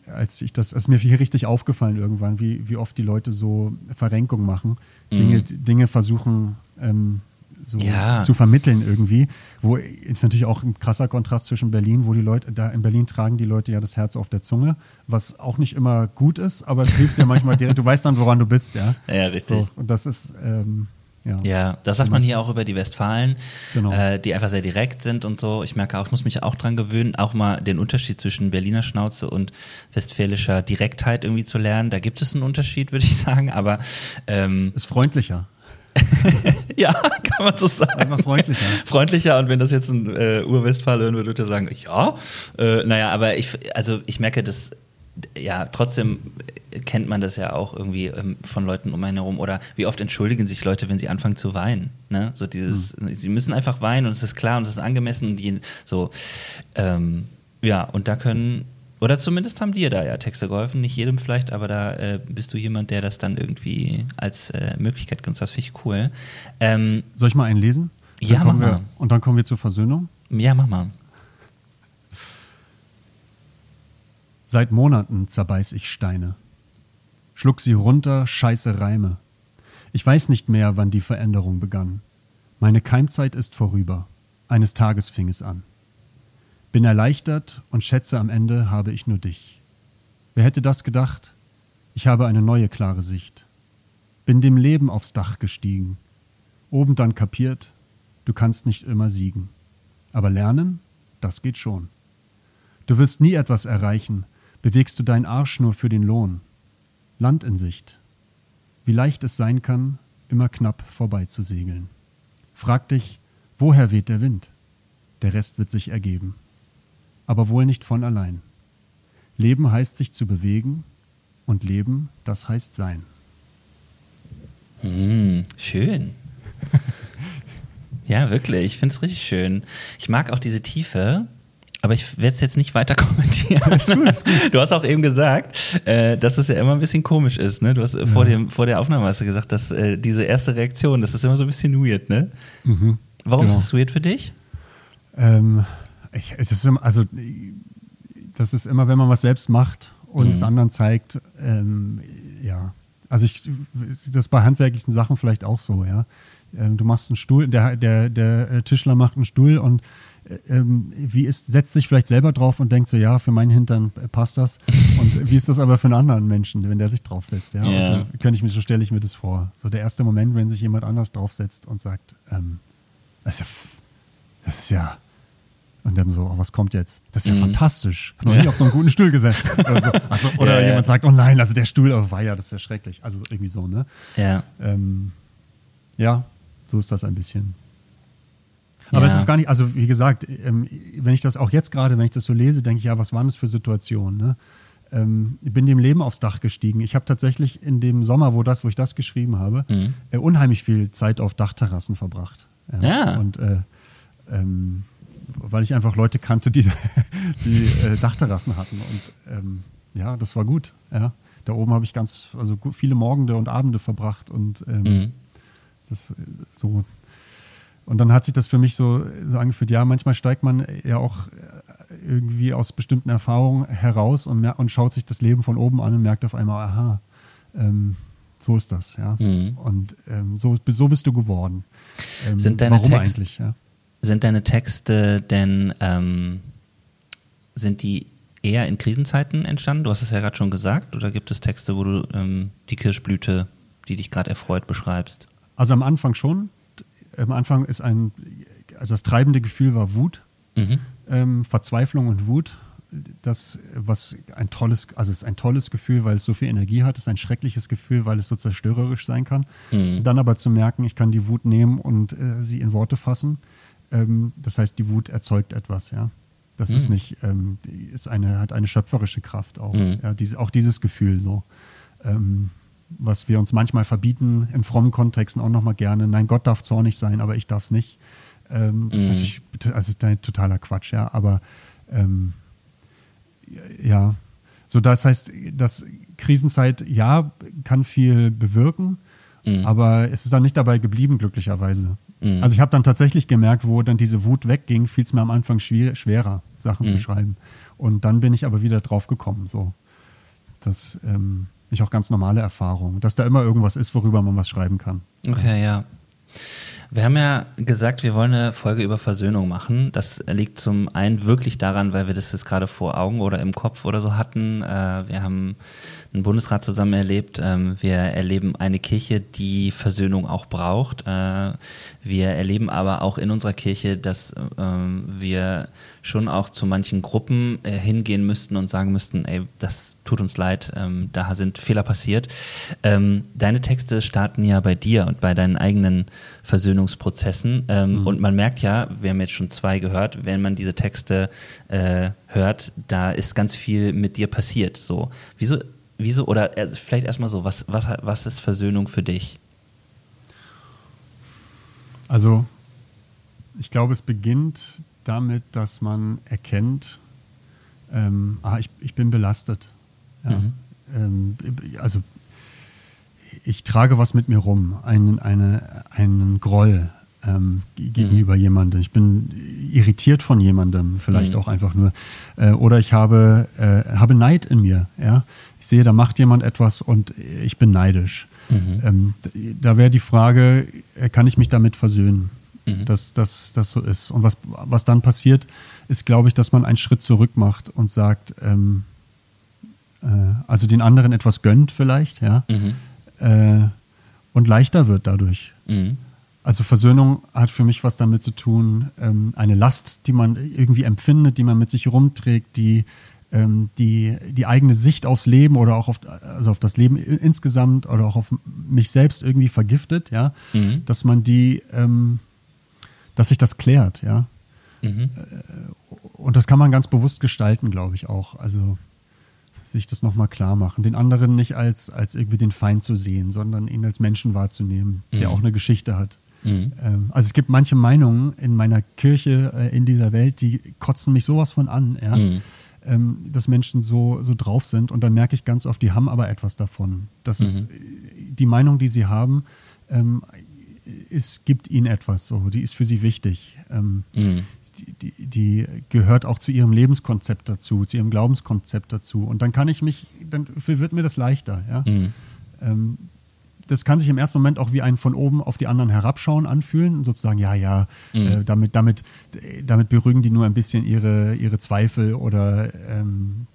als ich das, es ist mir hier richtig aufgefallen irgendwann, wie, wie oft die Leute so Verrenkung machen, Dinge, Dinge versuchen ähm, so Ja. zu vermitteln irgendwie, wo ist natürlich auch ein krasser Kontrast zwischen Berlin, wo die Leute, da in Berlin tragen die Leute ja das Herz auf der Zunge, was auch nicht immer gut ist, aber es hilft dir manchmal direkt, du weißt dann, woran du bist, ja. Ja, richtig. So, und das ist, ähm, ja. Ja, das sagt man hier auch über die Westfalen, Genau. äh, die einfach sehr direkt sind und so. Ich merke auch, ich muss mich auch dran gewöhnen, auch mal den Unterschied zwischen Berliner Schnauze und westfälischer Direktheit irgendwie zu lernen. Da gibt es einen Unterschied, würde ich sagen, aber ähm, Ist freundlicher. ja, kann man so sagen. Einfach freundlicher. Freundlicher und wenn das jetzt ein äh, Urwestfale hören würde, würde er sagen, ja. Äh, naja, aber ich, also ich merke, dass ja, trotzdem kennt man das ja auch irgendwie ähm, von Leuten um einen herum. Oder wie oft entschuldigen sich Leute, wenn sie anfangen zu weinen. Ne? So dieses, sie müssen einfach weinen und es ist klar und es ist angemessen und die, so, ähm, ja, und da können, oder zumindest haben dir da ja Texte geholfen, nicht jedem vielleicht, aber da äh, bist du jemand, der das dann irgendwie als äh, Möglichkeit genutzt. Das finde ich cool. Ähm, Soll ich mal einen lesen? Dann Ja, mach wir, mal. Und dann kommen wir zur Versöhnung. ja, mach mal. Seit Monaten zerbeiß ich Steine. Schluck sie runter, scheiße Reime. Ich weiß nicht mehr, wann die Veränderung begann. Meine Keimzeit ist vorüber. Eines Tages fing es an. Bin erleichtert und schätze, am Ende habe ich nur dich. Wer hätte das gedacht? Ich habe eine neue klare Sicht. Bin dem Leben aufs Dach gestiegen. Oben dann kapiert, du kannst nicht immer siegen. Aber lernen, das geht schon. Du wirst nie etwas erreichen, bewegst du deinen Arsch nur für den Lohn. Land in Sicht. Wie leicht es sein kann, immer knapp vorbei zu segeln. Frag dich, woher weht der Wind? Der Rest wird sich ergeben. Aber wohl nicht von allein. Leben heißt sich zu bewegen und Leben, das heißt sein. Hm, schön. ja, wirklich. Ich finde es richtig schön. Ich mag auch diese Tiefe. Aber ich werde es jetzt nicht weiter kommentieren. Ist gut, ist gut. Du hast auch eben gesagt, äh, dass es ja immer ein bisschen komisch ist. Ne? Du hast äh, vor, dem, vor der Aufnahme hast du gesagt, dass äh, diese erste Reaktion, das ist immer so ein bisschen weird. Ne? Warum Genau. ist das weird für dich? Ähm, ich, es ist immer, also das ist immer, wenn man was selbst macht und es anderen zeigt, ähm, ja. Also ich, das bei handwerklichen Sachen vielleicht auch so, ja. Ähm, du machst einen Stuhl, der, der, der äh, Tischler macht einen Stuhl und ähm, wie ist, setzt sich vielleicht selber drauf und denkt so, ja, für meinen Hintern passt das. Und wie ist das aber für einen anderen Menschen, wenn der sich draufsetzt, ja? Ja. Also, könnte ich mir, so stelle ich mir das vor. So der erste Moment, wenn sich jemand anders draufsetzt und sagt, ähm, das ist ja, das ist ja, und dann so, oh, was kommt jetzt? Das ist ja Mhm. fantastisch. Noch Ja. nie auf so einen guten Stuhl gesessen. Oder, so. also, oder Ja, ja. jemand sagt, oh nein, also der Stuhl, oh, war ja, das ist ja schrecklich. Also irgendwie so, ne? Ja. Ähm, ja, so ist das ein bisschen. Aber Ja. es ist gar nicht, also wie gesagt, ähm, wenn ich das auch jetzt gerade, wenn ich das so lese, denke ich, ja, was waren das für Situationen? Ne? Ähm, ich bin dem Leben aufs Dach gestiegen. Ich habe tatsächlich in dem Sommer, wo das, wo ich das geschrieben habe, Mhm. äh, unheimlich viel Zeit auf Dachterrassen verbracht. Ja. Und äh, ähm, weil ich einfach Leute kannte, die, die äh, Dachterrassen hatten. Und ähm, ja, das war gut. Ja. Da oben habe ich ganz, also viele Morgende und Abende verbracht und ähm, Mhm. das äh, so. Und dann hat sich das für mich so, so angefühlt, ja, manchmal steigt man ja auch irgendwie aus bestimmten Erfahrungen heraus und, und schaut sich das Leben von oben an und merkt auf einmal, aha, ähm, so ist das, ja. Mhm. Und ähm, so, so bist du geworden. Ähm, Sind deine warum Text- eigentlich, ja? Sind deine Texte denn, ähm, sind die eher in Krisenzeiten entstanden? Du hast es ja gerade schon gesagt. Oder gibt es Texte, wo du ähm, die Kirschblüte, die dich gerade erfreut, beschreibst? Also am Anfang schon. Am Anfang ist ein, also das treibende Gefühl war Wut, Mhm. ähm, Verzweiflung und Wut. Das, was ein tolles, also es ist ein tolles Gefühl, weil es so viel Energie hat, es ist ein schreckliches Gefühl, weil es so zerstörerisch sein kann. Mhm. Dann aber zu merken, ich kann die Wut nehmen und äh, sie in Worte fassen. Ähm, das heißt, die Wut erzeugt etwas, ja. Das ist Mhm. nicht, ähm, ist eine, hat eine schöpferische Kraft auch. Mhm. Ja, diese, auch dieses Gefühl so. Ähm, was wir uns manchmal verbieten, in frommen Kontexten auch nochmal gerne. Nein, Gott darf zornig sein, aber ich darf es nicht. Ähm, das ist Mhm. natürlich also totaler Quatsch, ja. Aber ähm, ja, so das heißt, dass Krisenzeit ja kann viel bewirken, Mhm. aber es ist dann nicht dabei geblieben, glücklicherweise. Mhm. Also ich habe dann tatsächlich gemerkt, wo dann diese Wut wegging, fiel es mir am Anfang schwer, schwerer, Sachen mhm. zu schreiben. Und dann bin ich aber wieder drauf gekommen, so. Das ähm, ich auch ganz normale Erfahrungen, dass da immer irgendwas ist, worüber man was schreiben kann. Okay, ja. Wir haben ja gesagt, wir wollen eine Folge über Versöhnung machen. Das liegt zum einen wirklich daran, weil wir das jetzt gerade vor Augen oder im Kopf oder so hatten. Äh, wir haben einen Bundesrat zusammen erlebt. Ähm, wir erleben eine Kirche, die Versöhnung auch braucht. Äh, wir erleben aber auch in unserer Kirche, dass ähm, wir schon auch zu manchen Gruppen äh, hingehen müssten und sagen müssten, ey, das tut uns leid, ähm, da sind Fehler passiert. deine Texte starten ja bei dir und bei deinen eigenen Versöhnungsprozessen. Mhm. Und man merkt ja, wir haben jetzt schon zwei gehört, wenn man diese Texte äh, hört, da ist ganz viel mit dir passiert. So, wieso wieso, oder vielleicht erstmal so, was, was, was ist Versöhnung für dich? Also, ich glaube, es beginnt damit, dass man erkennt, ähm, ah, ich, ich bin belastet. Ja. Mhm. Ähm, also, ich trage was mit mir rum, einen, eine, einen Groll, ähm, gegenüber mhm. jemandem. Ich bin irritiert von jemandem, vielleicht mhm. auch einfach nur. Äh, oder ich habe, äh, habe Neid in mir. Ja? Ich sehe, da macht jemand etwas und ich bin neidisch. Mhm. Ähm, da wäre die Frage, äh, kann ich mich damit versöhnen, mhm. dass das so ist? Und was, was dann passiert, ist, glaube ich, dass man einen Schritt zurück macht und sagt, ähm, äh, also den anderen etwas gönnt vielleicht, ja, mhm. äh, und leichter wird dadurch. Mhm. Also Versöhnung hat für mich was damit zu tun, ähm, eine Last, die man irgendwie empfindet, die man mit sich rumträgt, die ähm, die, die eigene Sicht aufs Leben oder auch auf, also auf das Leben insgesamt oder auch auf mich selbst irgendwie vergiftet, ja, mhm. dass man die, ähm, dass sich das klärt, ja. Mhm. Äh, und das kann man ganz bewusst gestalten, glaube ich auch. Also sich das nochmal klar machen, den anderen nicht als, als irgendwie den Feind zu sehen, sondern ihn als Menschen wahrzunehmen, der mhm. auch eine Geschichte hat. Mhm. Ähm, also es gibt manche Meinungen in meiner Kirche, äh, in dieser Welt, die kotzen mich sowas von an, ja? mhm. ähm, dass Menschen so, so drauf sind. Und dann merke ich ganz oft, die haben aber etwas davon. Das mhm. ist die Meinung, die sie haben, ähm, es gibt ihnen etwas, so, die ist für sie wichtig. Ähm, mhm. Die, die, gehört auch zu ihrem Lebenskonzept dazu, zu ihrem Glaubenskonzept dazu. Und dann kann ich mich, dann wird mir das leichter. Ja? Mhm. Ähm, das kann sich im ersten Moment auch wie ein von oben auf die anderen herabschauen anfühlen, sozusagen, ja, ja, mhm. äh, damit, damit, damit beruhigen die nur ein bisschen ihre, ihre Zweifel oder ähm,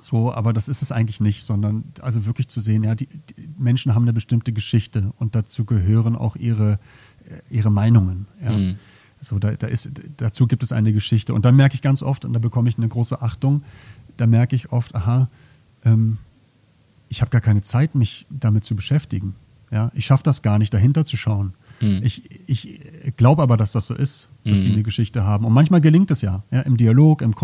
so, aber das ist es eigentlich nicht, sondern also wirklich zu sehen, ja, die, die Menschen haben eine bestimmte Geschichte und dazu gehören auch ihre, äh, ihre Meinungen. Ja. Mhm. So, da, da ist, dazu gibt es eine Geschichte. Und dann merke ich ganz oft, und da bekomme ich eine große Achtung, da merke ich oft, aha, ähm, ich habe gar keine Zeit, mich damit zu beschäftigen. Ja, ich schaffe das gar nicht, dahinter zu schauen. Mhm. Ich, ich glaube aber, dass das so ist, dass mhm. die eine Geschichte haben. Und manchmal gelingt es ja. ja Im Dialog, im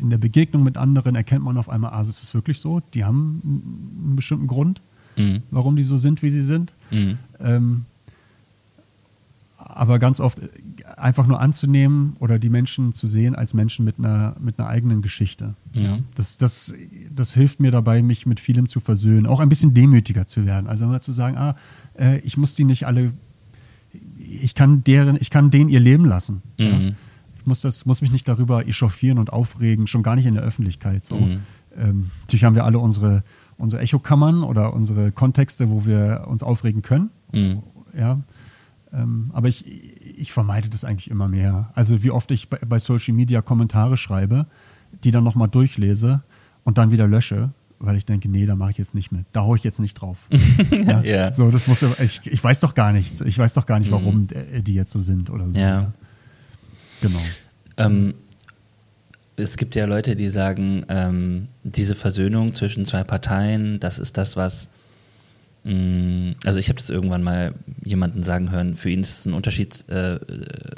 in der Begegnung mit anderen erkennt man auf einmal, ah, ist es wirklich so? Die haben einen bestimmten Grund, mhm. warum die so sind, wie sie sind. Mhm. Ähm, aber ganz oft einfach nur anzunehmen oder die Menschen zu sehen als Menschen mit einer, mit einer eigenen Geschichte. Mhm. Ja. Das, das, das hilft mir dabei, mich mit vielem zu versöhnen, auch ein bisschen demütiger zu werden. Also mal zu sagen, ah, äh, ich muss die nicht alle, ich kann deren, ich kann denen ihr Leben lassen. Mhm. Ja. Ich muss, das, muss mich nicht darüber echauffieren und aufregen, schon gar nicht in der Öffentlichkeit. So. Mhm. Ähm, natürlich haben wir alle unsere, unsere Echokammern oder unsere Kontexte, wo wir uns aufregen können. Mhm. Ja. Ähm, aber ich, ich vermeide das eigentlich immer mehr. Also wie oft ich bei, bei Social Media Kommentare schreibe, die dann nochmal durchlese und dann wieder lösche, weil ich denke, nee, da mache ich jetzt nicht mit. Da haue ich jetzt nicht drauf. ja? yeah. So, das muss ich, ich weiß doch gar nichts. Ich weiß doch gar nicht, warum mhm. die jetzt so sind oder so. Ja. Genau. Ähm, es gibt ja Leute, die sagen, ähm, diese Versöhnung zwischen zwei Parteien, das ist das, was Mm, also ich habe das irgendwann mal jemanden sagen hören, für ihn ist es ein Unterschied äh,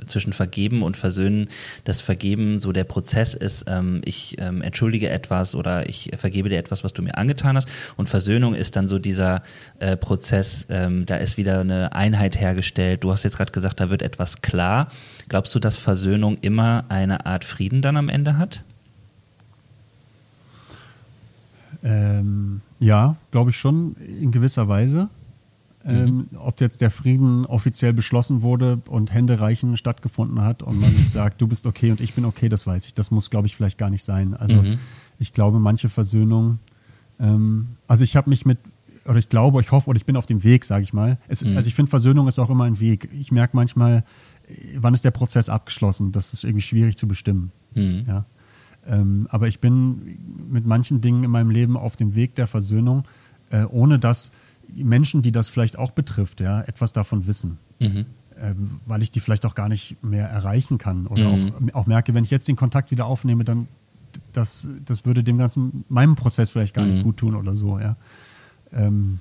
zwischen Vergeben und Versöhnen. Das Vergeben so der Prozess ist, ähm, ich ähm, entschuldige etwas oder ich vergebe dir etwas, was du mir angetan hast. Und Versöhnung ist dann so dieser äh, Prozess, ähm, da ist wieder eine Einheit hergestellt. Du hast jetzt gerade gesagt, da wird etwas klar. Glaubst du, dass Versöhnung immer eine Art Frieden dann am Ende hat? Ähm, ja, glaube ich schon, in gewisser Weise. Ähm, ob jetzt der Frieden offiziell beschlossen wurde und Händereichen stattgefunden hat und man sich sagt, du bist okay und ich bin okay, das weiß ich. Das muss, glaube ich, vielleicht gar nicht sein. Also Mhm. ich glaube, manche Versöhnung, ähm, also ich habe mich mit, oder ich glaube, ich hoffe, oder ich bin auf dem Weg, sage ich mal. Es, Mhm. Also ich finde, Versöhnung ist auch immer ein Weg. Ich merke manchmal, äh, wann ist der Prozess abgeschlossen? Das ist irgendwie schwierig zu bestimmen. Mhm. Ja. Ähm, aber ich bin mit manchen Dingen in meinem Leben auf dem Weg der Versöhnung, äh, ohne dass Menschen, die das vielleicht auch betrifft, ja, etwas davon wissen. Mhm. Ähm, weil ich die vielleicht auch gar nicht mehr erreichen kann. Oder Mhm. auch, auch merke, wenn ich jetzt den Kontakt wieder aufnehme, dann das, das würde dem ganzen, meinem Prozess vielleicht gar Mhm. nicht gut tun oder so, ja. Ähm,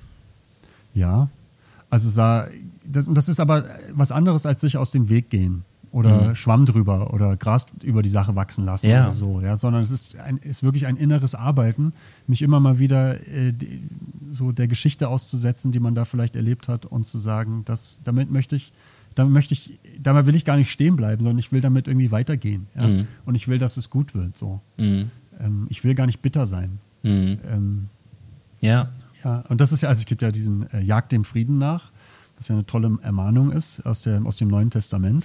ja. Also das, das ist aber was anderes als sich aus dem Weg gehen oder Mhm. Schwamm drüber oder Gras über die Sache wachsen lassen Ja. oder so, ja, sondern es ist, ein, ist wirklich ein inneres Arbeiten, mich immer mal wieder äh, die, so der Geschichte auszusetzen, die man da vielleicht erlebt hat und zu sagen, dass damit möchte ich, damit möchte ich, dabei will ich gar nicht stehen bleiben, sondern ich will damit irgendwie weitergehen, ja? Mhm. und ich will, dass es gut wird, so. Mhm. Ähm, ich will gar nicht bitter sein. Mhm. Ähm, Ja. ja, und das ist ja, also es gibt ja diesen äh, Jagd dem Frieden nach, was ja eine tolle Ermahnung ist aus, der, aus dem Neuen Testament.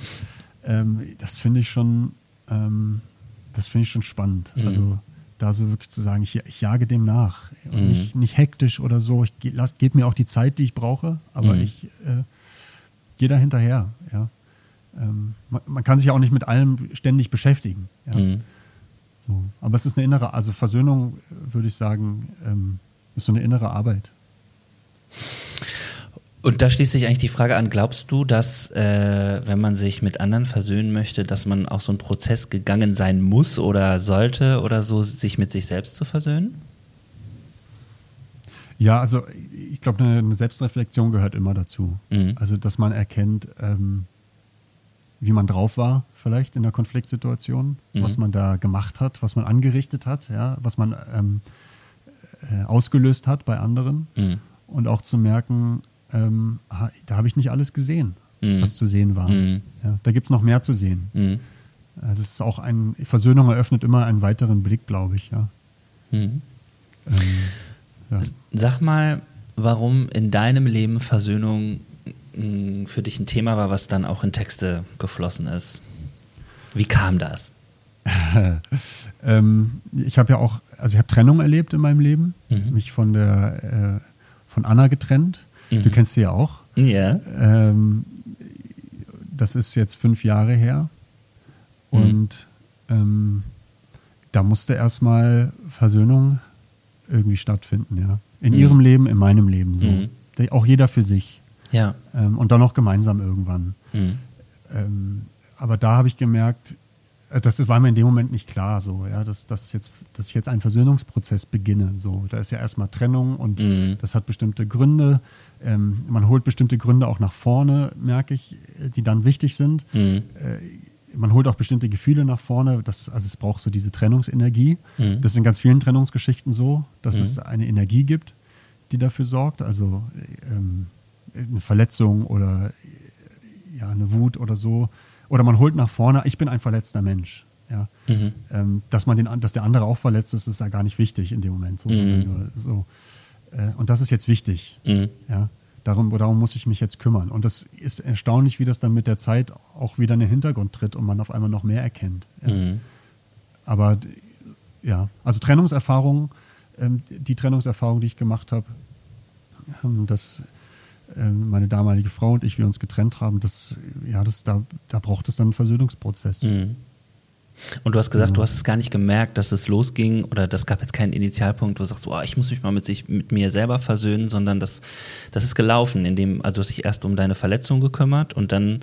Ähm, das finde ich schon, ähm, das finde ich schon spannend. Mhm. Also da so wirklich zu sagen, ich, ich jage dem nach. Mhm. nicht, nicht hektisch oder so. Ich ge- gebe mir auch die Zeit, die ich brauche, aber Mhm. ich äh, gehe da hinterher. Ja. Ähm, man, man kann sich ja auch nicht mit allem ständig beschäftigen. Ja. Mhm. So. Aber es ist eine innere, also Versöhnung, äh, würde ich sagen, ähm, ist so eine innere Arbeit. Und da schließt sich eigentlich die Frage an, glaubst du, dass äh, wenn man sich mit anderen versöhnen möchte, dass man auch so einen Prozess gegangen sein muss oder sollte oder so, sich mit sich selbst zu versöhnen? Ja, also ich glaube, eine, Selbstreflexion gehört immer dazu. Mhm. Also, dass man erkennt, ähm, wie man drauf war, vielleicht in der Konfliktsituation, Mhm. was man da gemacht hat, was man angerichtet hat, ja, was man ähm, äh, ausgelöst hat bei anderen Mhm. und auch zu merken, ähm, da habe ich nicht alles gesehen, Mhm. was zu sehen war. Mhm. Ja, da gibt es noch mehr zu sehen. Mhm. Also es ist auch ein, Versöhnung eröffnet immer einen weiteren Blick, glaube ich, ja. Mhm. Ähm, ja. Sag mal, warum in deinem Leben Versöhnung mh, für dich ein Thema war, was dann auch in Texte geflossen ist. Wie kam das? ähm, ich habe ja auch, also ich habe Trennung erlebt in meinem Leben, Mhm. mich von der äh, von Anna getrennt. Mhm. Du kennst sie ja auch. Ja. Ähm, das ist jetzt fünf Jahre her. Mhm. Und ähm, da musste erstmal Versöhnung irgendwie stattfinden, ja. In Mhm. ihrem Leben, in meinem Leben so. Mhm. Auch jeder für sich. Ja. Ähm, und dann noch gemeinsam irgendwann. Mhm. Ähm, aber da habe ich gemerkt, äh, das, das war mir in dem Moment nicht klar, so, ja, dass, dass, jetzt, dass ich jetzt einen Versöhnungsprozess beginne. So. Da ist ja erstmal Trennung und Mhm. das hat bestimmte Gründe. Ähm, man holt bestimmte Gründe auch nach vorne, merke ich, äh, die dann wichtig sind. Mhm. Äh, man holt auch bestimmte Gefühle nach vorne. Das, also es braucht so diese Trennungsenergie. Mhm. Das ist in ganz vielen Trennungsgeschichten so, dass Mhm. es eine Energie gibt, die dafür sorgt. Also ähm, eine Verletzung oder äh, ja, eine Wut oder so. Oder man holt nach vorne, ich bin ein verletzter Mensch. Ja. Mhm. Ähm, dass, man den, dass der andere auch verletzt ist, ist ja gar nicht wichtig in dem Moment. So, Mhm. so. Äh, und das ist jetzt wichtig. Mhm. Ja. Darum, darum muss ich mich jetzt kümmern. Und das ist erstaunlich, wie das dann mit der Zeit auch wieder in den Hintergrund tritt und man auf einmal noch mehr erkennt. Ja. Mhm. Aber ja, also Trennungserfahrung, ähm, die Trennungserfahrung, die ich gemacht habe, ähm, dass ähm, meine damalige Frau und ich, wir uns getrennt haben, das, ja, das, da, da braucht es dann einen Versöhnungsprozess. Mhm. Und du hast gesagt, Mhm. du hast es gar nicht gemerkt, dass es losging oder das gab jetzt keinen Initialpunkt, wo du sagst, oh, ich muss mich mal mit, sich, mit mir selber versöhnen, sondern das, das ist gelaufen, indem, also du hast dich erst um deine Verletzung gekümmert und dann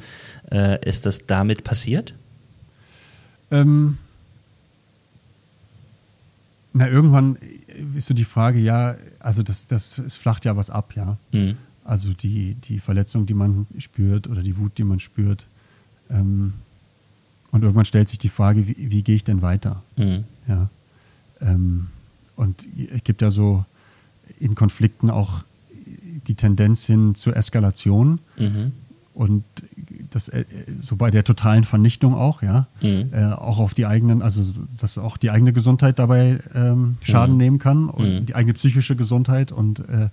äh, ist das damit passiert? Ähm, na, irgendwann ist so die Frage, ja, also das, das, es flacht ja was ab, ja. Mhm. Also die, die Verletzung, die man spürt oder die Wut, die man spürt. Ähm, und irgendwann stellt sich die Frage, wie, wie gehe ich denn weiter? Mhm. Ja. Ähm, und es gibt ja so in Konflikten auch die Tendenz hin zur Eskalation Mhm. und das äh, so bei der totalen Vernichtung auch, ja. Mhm. Äh, auch auf die eigenen, also dass auch die eigene Gesundheit dabei ähm, Schaden Mhm. nehmen kann und Mhm. die eigene psychische Gesundheit und äh,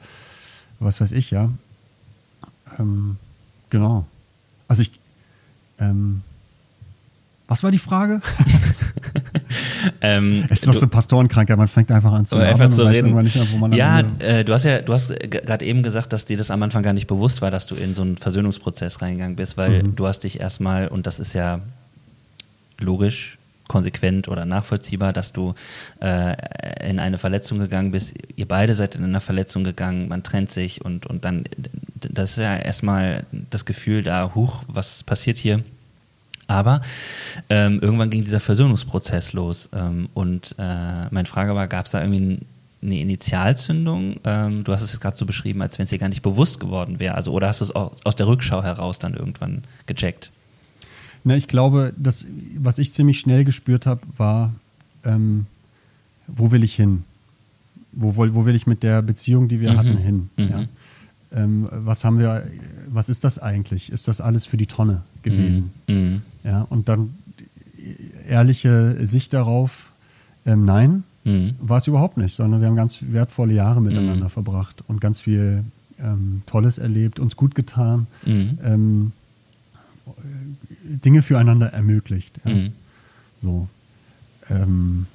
was weiß ich, ja. Ähm, genau. Also ich, ähm, was war die Frage? ähm, es ist doch so Pastorenkrankheit, man fängt einfach an zu reden. Einfach zu reden. Mehr, ja, äh, du hast ja, du hast gerade eben gesagt, dass dir das am Anfang gar nicht bewusst war, dass du in so einen Versöhnungsprozess reingegangen bist, weil mhm. du hast dich erstmal, und das ist ja logisch, konsequent oder nachvollziehbar, dass du äh, in eine Verletzung gegangen bist. Ihr beide seid in eine Verletzung gegangen, man trennt sich und, und dann, das ist ja erstmal das Gefühl da, huch, was passiert hier? Aber ähm, irgendwann ging dieser Versöhnungsprozess los ähm, und äh, meine Frage war, gab es da irgendwie eine Initialzündung? Ähm, du hast es jetzt gerade so beschrieben, als wenn es dir gar nicht bewusst geworden wäre. Also, oder hast du es aus der Rückschau heraus dann irgendwann gecheckt? Na, ich glaube, das, was ich ziemlich schnell gespürt habe, war, ähm, wo will ich hin? Wo, wo, wo will ich mit der Beziehung, die wir mhm. hatten, hin? Mhm. Ja? Ähm, was haben wir, was ist das eigentlich? Ist das alles für die Tonne gewesen? Mhm. Ja, und dann ehrliche Sicht darauf, ähm, nein, mhm. war es überhaupt nicht, sondern wir haben ganz wertvolle Jahre miteinander mhm. verbracht und ganz viel ähm, Tolles erlebt, uns gut getan. Ähm, Dinge füreinander ermöglicht. Ja. So. Ähm,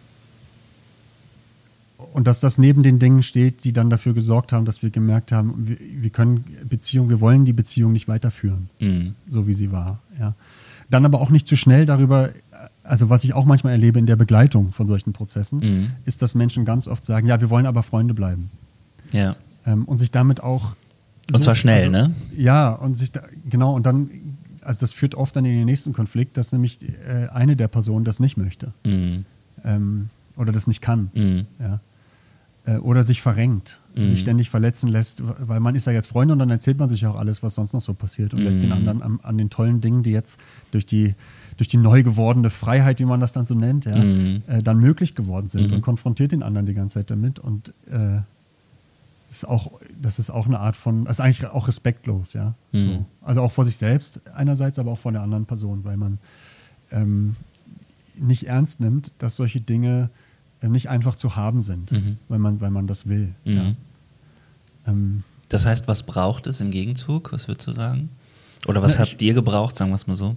und dass das neben den Dingen steht, die dann dafür gesorgt haben, dass wir gemerkt haben, wir, wir können Beziehung, wir wollen die Beziehung nicht weiterführen, mhm. so wie sie war. Ja. Dann aber auch nicht zu schnell darüber, also was ich auch manchmal erlebe in der Begleitung von solchen Prozessen, mhm. ist, dass Menschen ganz oft sagen, ja, wir wollen aber Freunde bleiben. Ja. Ähm, und sich damit auch. So, und zwar schnell, also, ne? Ja, und sich da, genau, und dann also das führt oft dann in den nächsten Konflikt, dass nämlich äh, eine der Personen das nicht möchte. Mhm. Ähm, oder das nicht kann. Mhm. Ja. Äh, oder sich verrenkt, mhm. sich ständig verletzen lässt, weil man ist ja jetzt Freunde und dann erzählt man sich auch alles, was sonst noch so passiert und lässt den mhm. anderen an, an, den tollen Dingen, die jetzt durch die, durch die neu gewordene Freiheit, wie man das dann so nennt, ja, mhm. äh, dann möglich geworden sind mhm. und konfrontiert den anderen die ganze Zeit damit und äh, ist auch, das ist auch eine Art von, das ist eigentlich auch respektlos, ja. Mhm. So. Also auch vor sich selbst einerseits, aber auch vor der anderen Person, weil man ähm, nicht ernst nimmt, dass solche Dinge nicht einfach zu haben sind, mhm. weil, man, weil man das will. Mhm. Ja. Ähm, das heißt, was braucht es im Gegenzug? Was würdest du sagen? Oder was na, habt ich, ihr gebraucht, sagen wir es mal so?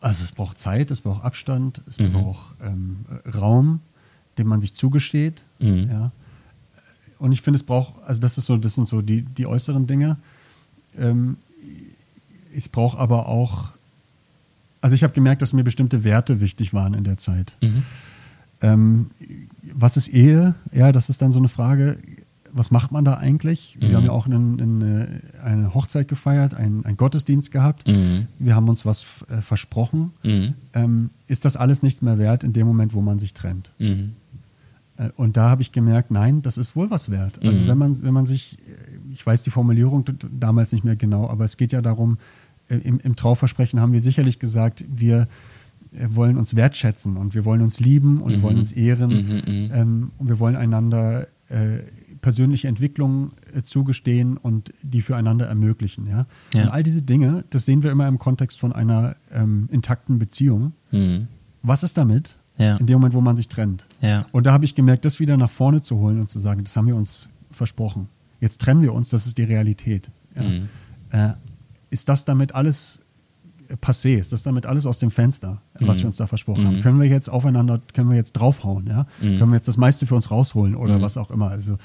Also es braucht Zeit, es braucht Abstand, es mhm. braucht ähm, Raum, den man sich zugesteht. Mhm. Ja. Und ich finde, es braucht, also das ist so, das sind so die, die äußeren Dinge. Ähm, ich brauche aber auch, also ich habe gemerkt, dass mir bestimmte Werte wichtig waren in der Zeit. Mhm. Ähm, was ist Ehe? Ja, das ist dann so eine Frage, was macht man da eigentlich? Mhm. Wir haben ja auch einen, eine, eine, Hochzeit gefeiert, einen, einen Gottesdienst gehabt. Mhm. Wir haben uns was äh, versprochen. Mhm. Ähm, ist das alles nichts mehr wert in dem Moment, wo man sich trennt? Mhm. Äh, und da habe ich gemerkt, nein, das ist wohl was wert. Also mhm. wenn man, wenn man sich, äh, ich weiß die Formulierung damals nicht mehr genau, aber es geht ja darum, äh, im, im Trauversprechen haben wir sicherlich gesagt, wir wollen uns wertschätzen und wir wollen uns lieben und mhm. wir wollen mhm. uns ehren mhm, mhm, ähm, und wir wollen einander äh, persönliche Entwicklungen äh, zugestehen und die füreinander ermöglichen. Ja? ja? Und all diese Dinge, das sehen wir immer im Kontext von einer ähm, intakten Beziehung. Mhm. Was ist damit? Ja. In dem Moment, wo man sich trennt. Ja. Und da habe ich gemerkt, das wieder nach vorne zu holen und zu sagen, das haben wir uns versprochen. Jetzt trennen wir uns, das ist die Realität. Mhm. Äh, ist das damit alles passé? Ist das damit alles aus dem Fenster, was mhm. wir uns da versprochen mhm. haben? Können wir jetzt aufeinander, können wir jetzt draufhauen? Ja? Mhm. Können wir jetzt das meiste für uns rausholen oder mhm. was auch immer? Also,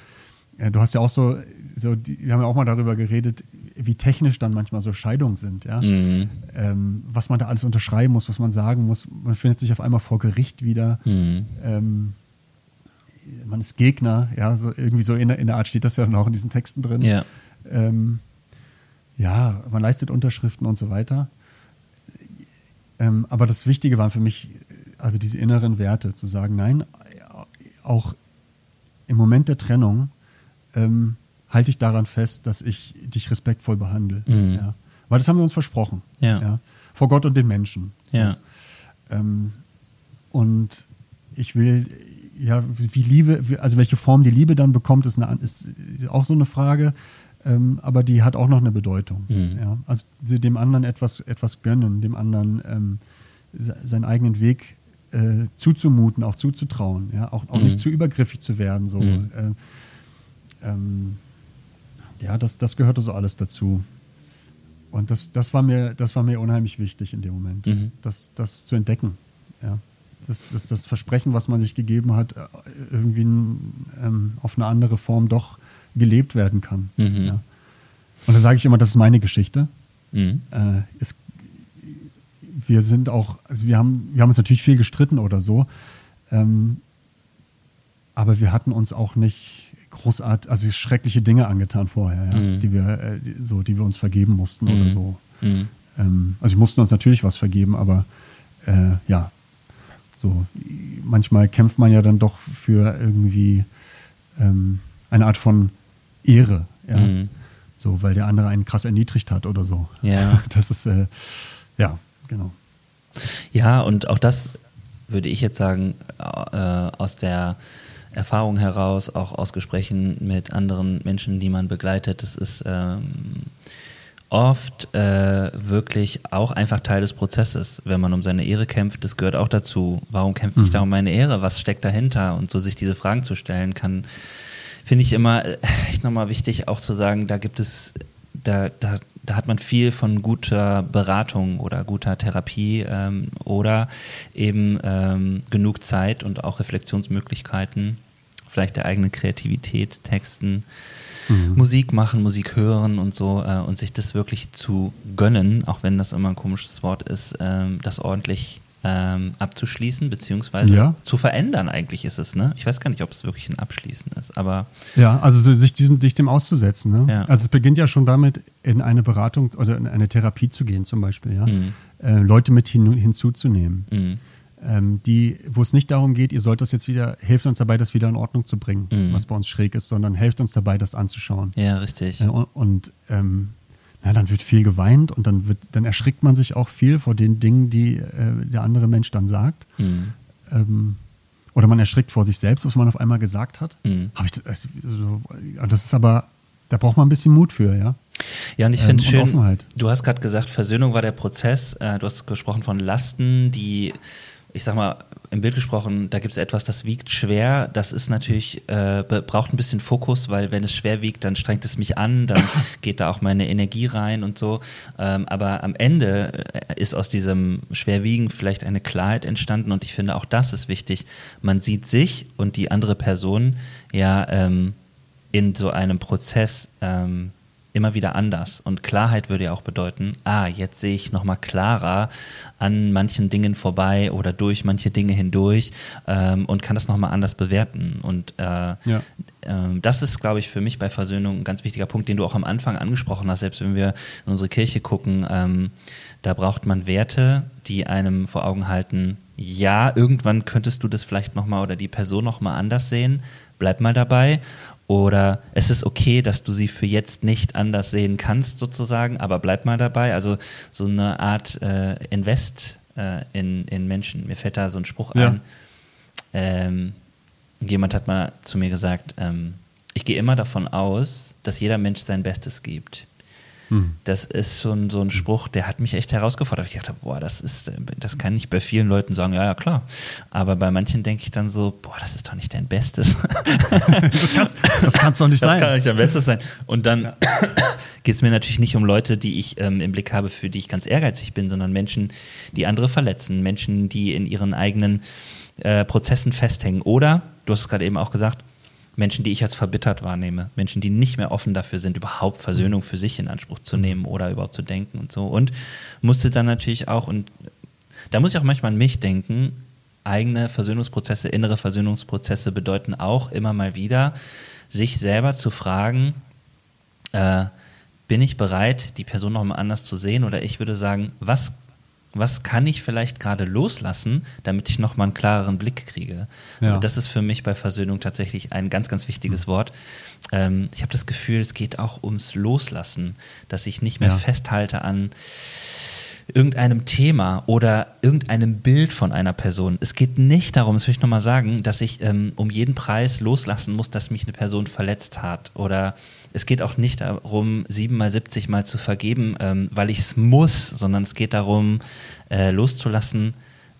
ja, du hast ja auch so, so die, wir haben ja auch mal darüber geredet, wie technisch dann manchmal so Scheidungen sind, ja. Mhm. Ähm, was man da alles unterschreiben muss, was man sagen muss. Man findet sich auf einmal vor Gericht wieder. Mhm. Ähm, man ist Gegner, ja, so irgendwie so in der, in der, Art steht das ja dann auch in diesen Texten drin. Ja. Ähm, ja, man leistet Unterschriften und so weiter. Ähm, aber das Wichtige waren für mich, also diese inneren Werte, zu sagen, nein, auch im Moment der Trennung ähm, halte ich daran fest, dass ich dich respektvoll behandle. Mhm. Ja. Weil das haben wir uns versprochen. Ja. ja. Vor Gott und den Menschen. Ja. Ähm, und ich will, ja, wie Liebe, also welche Form die Liebe dann bekommt, ist, eine, ist auch so eine Frage. Ähm, aber die hat auch noch eine Bedeutung. Mhm. Ja. Also dem anderen etwas, etwas gönnen, dem anderen ähm, seinen eigenen Weg äh, zuzumuten, auch zuzutrauen, ja, auch, auch mhm. nicht zu übergriffig zu werden. So. Mhm. Äh, ähm, ja, das, das gehörte so alles dazu. und das, das, war mir, das war mir unheimlich wichtig in dem Moment, Mhm. das, das zu entdecken. Ja. Das, das, das Versprechen, was man sich gegeben hat, äh, irgendwie ähm, auf eine andere Form doch gelebt werden kann. Mhm. Ja. Und da sage ich immer, das ist meine Geschichte. Mhm. Äh, es, wir sind auch, also wir haben, wir haben uns natürlich viel gestritten oder so, ähm, aber wir hatten uns auch nicht großartig, also schreckliche Dinge angetan vorher, ja, Mhm. die wir äh, so, die wir uns vergeben mussten oder Mhm. so. Mhm. Ähm, also wir mussten uns natürlich was vergeben, aber äh, ja, so manchmal kämpft man ja dann doch für irgendwie ähm, eine Art von Ehre, ja. Mhm. So, weil der andere einen krass erniedrigt hat oder so. Ja. Das ist, äh, ja, genau. Ja, und auch das würde ich jetzt sagen, äh, aus der Erfahrung heraus, auch aus Gesprächen mit anderen Menschen, die man begleitet, das ist ähm, oft äh, wirklich auch einfach Teil des Prozesses, wenn man um seine Ehre kämpft, das gehört auch dazu. Warum kämpfe ich Mhm. da um meine Ehre? Was steckt dahinter? Und so sich diese Fragen zu stellen, kann, finde ich immer äh, echt nochmal wichtig, auch zu sagen, da gibt es, da, da, da hat man viel von guter Beratung oder guter Therapie ähm, oder eben ähm, genug Zeit und auch Reflexionsmöglichkeiten, vielleicht der eigenen Kreativität, Texten, Mhm. Musik machen, Musik hören und so äh, und sich das wirklich zu gönnen, auch wenn das immer ein komisches Wort ist, ähm, das ordentlich ähm, abzuschließen, beziehungsweise Ja. zu verändern eigentlich ist es, ne? Ich weiß gar nicht, ob es wirklich ein Abschließen ist, aber Ja, also so sich diesem, dich dem auszusetzen. Ne? Ja. Also es beginnt ja schon damit, in eine Beratung oder in eine Therapie zu gehen zum Beispiel, ja. Mhm. Äh, Leute mit hin, hinzuzunehmen. mh, Ähm, die, wo es nicht darum geht, ihr sollt das jetzt wieder, helft uns dabei, das wieder in Ordnung zu bringen, Mhm. was bei uns schräg ist, sondern helft uns dabei, das anzuschauen. ja, richtig. Ja, und und ähm, na, dann wird viel geweint und dann wird, dann erschrickt man sich auch viel vor den Dingen, die äh, der andere Mensch dann sagt. Mhm. Ähm, oder man erschrickt vor sich selbst, was man auf einmal gesagt hat. Mhm. Hab ich das, also, so, ja, das ist aber, da braucht man ein bisschen Mut für, ja. Ja, und ich Ähm, finde und schön, Offenheit. du hast gerade gesagt, Versöhnung war der Prozess. Äh, du hast gesprochen von Lasten, die, ich sag mal, im Bild gesprochen, da gibt es etwas, das wiegt schwer. Das ist natürlich, äh, braucht ein bisschen Fokus, weil wenn es schwer wiegt, dann strengt es mich an, dann geht da auch meine Energie rein und so. Ähm, aber am Ende äh, ist aus diesem Schwerwiegen vielleicht eine Klarheit entstanden und ich finde auch das ist wichtig. Man sieht sich und die andere Person ja ähm, in so einem Prozess ähm, immer wieder anders. Und Klarheit würde ja auch bedeuten, ah, jetzt sehe ich nochmal klarer an manchen Dingen vorbei oder durch manche Dinge hindurch ähm, und kann das nochmal anders bewerten. Und äh, Ja. ähm, das ist, glaube ich, für mich bei Versöhnung ein ganz wichtiger Punkt, den du auch am Anfang angesprochen hast, selbst wenn wir in unsere Kirche gucken, ähm, da braucht man Werte, die einem vor Augen halten, ja, irgendwann könntest du das vielleicht nochmal oder die Person nochmal anders sehen, bleib mal dabei. Oder es ist okay, dass du sie für jetzt nicht anders sehen kannst, sozusagen, aber bleib mal dabei. Also so eine Art äh, Invest äh, in, in Menschen. Mir fällt da so ein Spruch Ja. ein. Ähm, jemand hat mal zu mir gesagt, ähm, ich gehe immer davon aus, dass jeder Mensch sein Bestes gibt. Hm. Das ist schon so ein Spruch, der hat mich echt herausgefordert. Ich dachte, boah, das ist, das kann ich bei vielen Leuten sagen, ja, ja, klar. Aber bei manchen denke ich dann so, boah, das ist doch nicht dein Bestes. Das kann's, das kann's doch nicht Das sein. kann nicht dein Bestes sein. Und dann geht es mir natürlich nicht um Leute, die ich ähm, im Blick habe, für die ich ganz ehrgeizig bin, sondern Menschen, die andere verletzen, Menschen, die in ihren eigenen äh, Prozessen festhängen. Oder, du hast es gerade eben auch gesagt, Menschen, die ich als verbittert wahrnehme, Menschen, die nicht mehr offen dafür sind, überhaupt Versöhnung für sich in Anspruch zu nehmen oder überhaupt zu denken und so. Und musste dann natürlich auch, und da muss ich auch manchmal an mich denken, eigene Versöhnungsprozesse, innere Versöhnungsprozesse bedeuten auch immer mal wieder, sich selber zu fragen, äh, bin ich bereit, die Person noch mal anders zu sehen? Oder ich würde sagen, was, was kann ich vielleicht gerade loslassen, damit ich noch mal einen klareren Blick kriege? Ja. Und das ist für mich bei Versöhnung tatsächlich ein ganz, ganz wichtiges Wort. Ähm, ich habe das Gefühl, es geht auch ums Loslassen, dass ich nicht mehr Ja. festhalte an irgendeinem Thema oder irgendeinem Bild von einer Person. Es geht nicht darum, das will ich nochmal sagen, dass ich ähm, um jeden Preis loslassen muss, dass mich eine Person verletzt hat. Oder es geht auch nicht darum, siebenmal, siebzig Mal zu vergeben, ähm, weil ich es muss, sondern es geht darum, äh, loszulassen,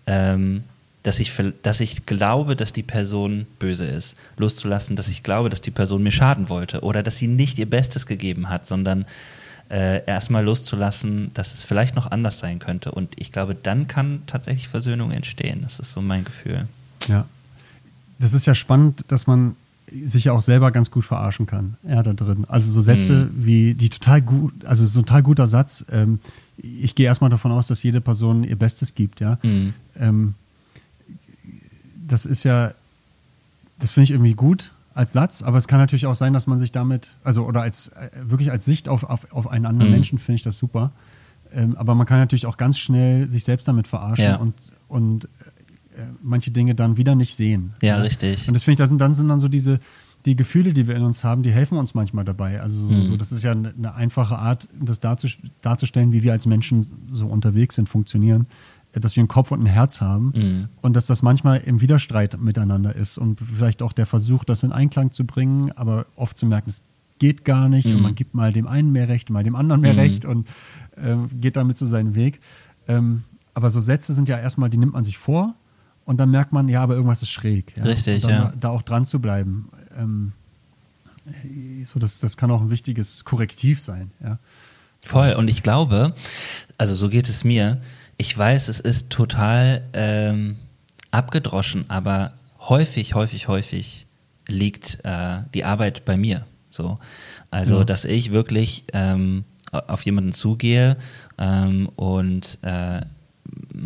ähm, dass ich, dass ich glaube, dass die Person böse ist. Loszulassen, dass ich glaube, dass die Person mir schaden wollte oder dass sie nicht ihr Bestes gegeben hat, sondern äh, erstmal loszulassen, dass es vielleicht noch anders sein könnte. Und ich glaube, dann kann tatsächlich Versöhnung entstehen. Das ist so mein Gefühl. Ja. Das ist ja spannend, dass man sich ja auch selber ganz gut verarschen kann, ja, da drin. Also so Sätze mhm. wie die total gut, also so ein total guter Satz, ähm, ich gehe erstmal davon aus, dass jede Person ihr Bestes gibt, ja. Mhm. Ähm, das ist ja, das finde ich irgendwie gut als Satz, aber es kann natürlich auch sein, dass man sich damit, also oder als äh, wirklich als Sicht auf, auf, auf einen anderen mhm. Menschen finde ich das super. Ähm, aber man kann natürlich auch ganz schnell sich selbst damit verarschen ja. und, und äh, manche Dinge dann wieder nicht sehen. Ja, ja. richtig. Und das finde ich, das sind, dann sind dann so diese, die Gefühle, die wir in uns haben, die helfen uns manchmal dabei. Also so, mhm. so das ist ja eine, eine einfache Art, das darzustellen, wie wir als Menschen so unterwegs sind, funktionieren dass wir einen Kopf und ein Herz haben mhm. und dass das manchmal im Widerstreit miteinander ist und vielleicht auch der Versuch, das in Einklang zu bringen, aber oft zu merken, es geht gar nicht mhm. und man gibt mal dem einen mehr Recht, mal dem anderen mehr mhm. Recht und äh, geht damit so seinen Weg. Ähm, aber so Sätze sind ja erstmal, die nimmt man sich vor und dann merkt man, ja, aber irgendwas ist schräg. Ja? Richtig, dann, ja. Da auch dran zu bleiben. Ähm, so das, das kann auch ein wichtiges Korrektiv sein. Ja? Voll. Und ich glaube, also so geht es mir, ich weiß, es ist total ähm, abgedroschen, aber häufig, häufig, häufig liegt äh, die Arbeit bei mir. So, also, ja. dass ich wirklich ähm, auf jemanden zugehe ähm, und äh,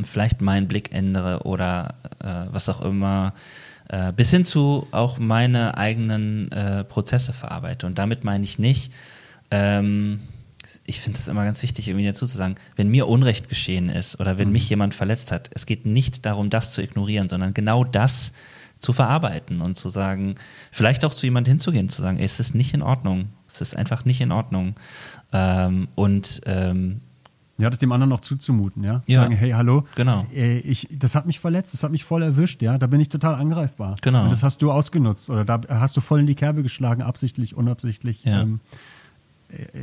vielleicht meinen Blick ändere oder äh, was auch immer, äh, bis hin zu auch meine eigenen äh, Prozesse verarbeite. Und damit meine ich nicht, ähm, ich finde es immer ganz wichtig, irgendwie dazu zu sagen, wenn mir Unrecht geschehen ist oder wenn mhm. mich jemand verletzt hat, es geht nicht darum, das zu ignorieren, sondern genau das zu verarbeiten und zu sagen, vielleicht auch zu jemandem hinzugehen, zu sagen, ey, es ist nicht in Ordnung, es ist einfach nicht in Ordnung. Ähm, und ähm, ja, das dem anderen noch zuzumuten, ja. ja. Sagen, hey, hallo, genau. Äh, ich, das hat mich verletzt, das hat mich voll erwischt, ja. Da bin ich total angreifbar. Genau. Und das hast du ausgenutzt oder da hast du voll in die Kerbe geschlagen, absichtlich, unabsichtlich. Ja. Ähm,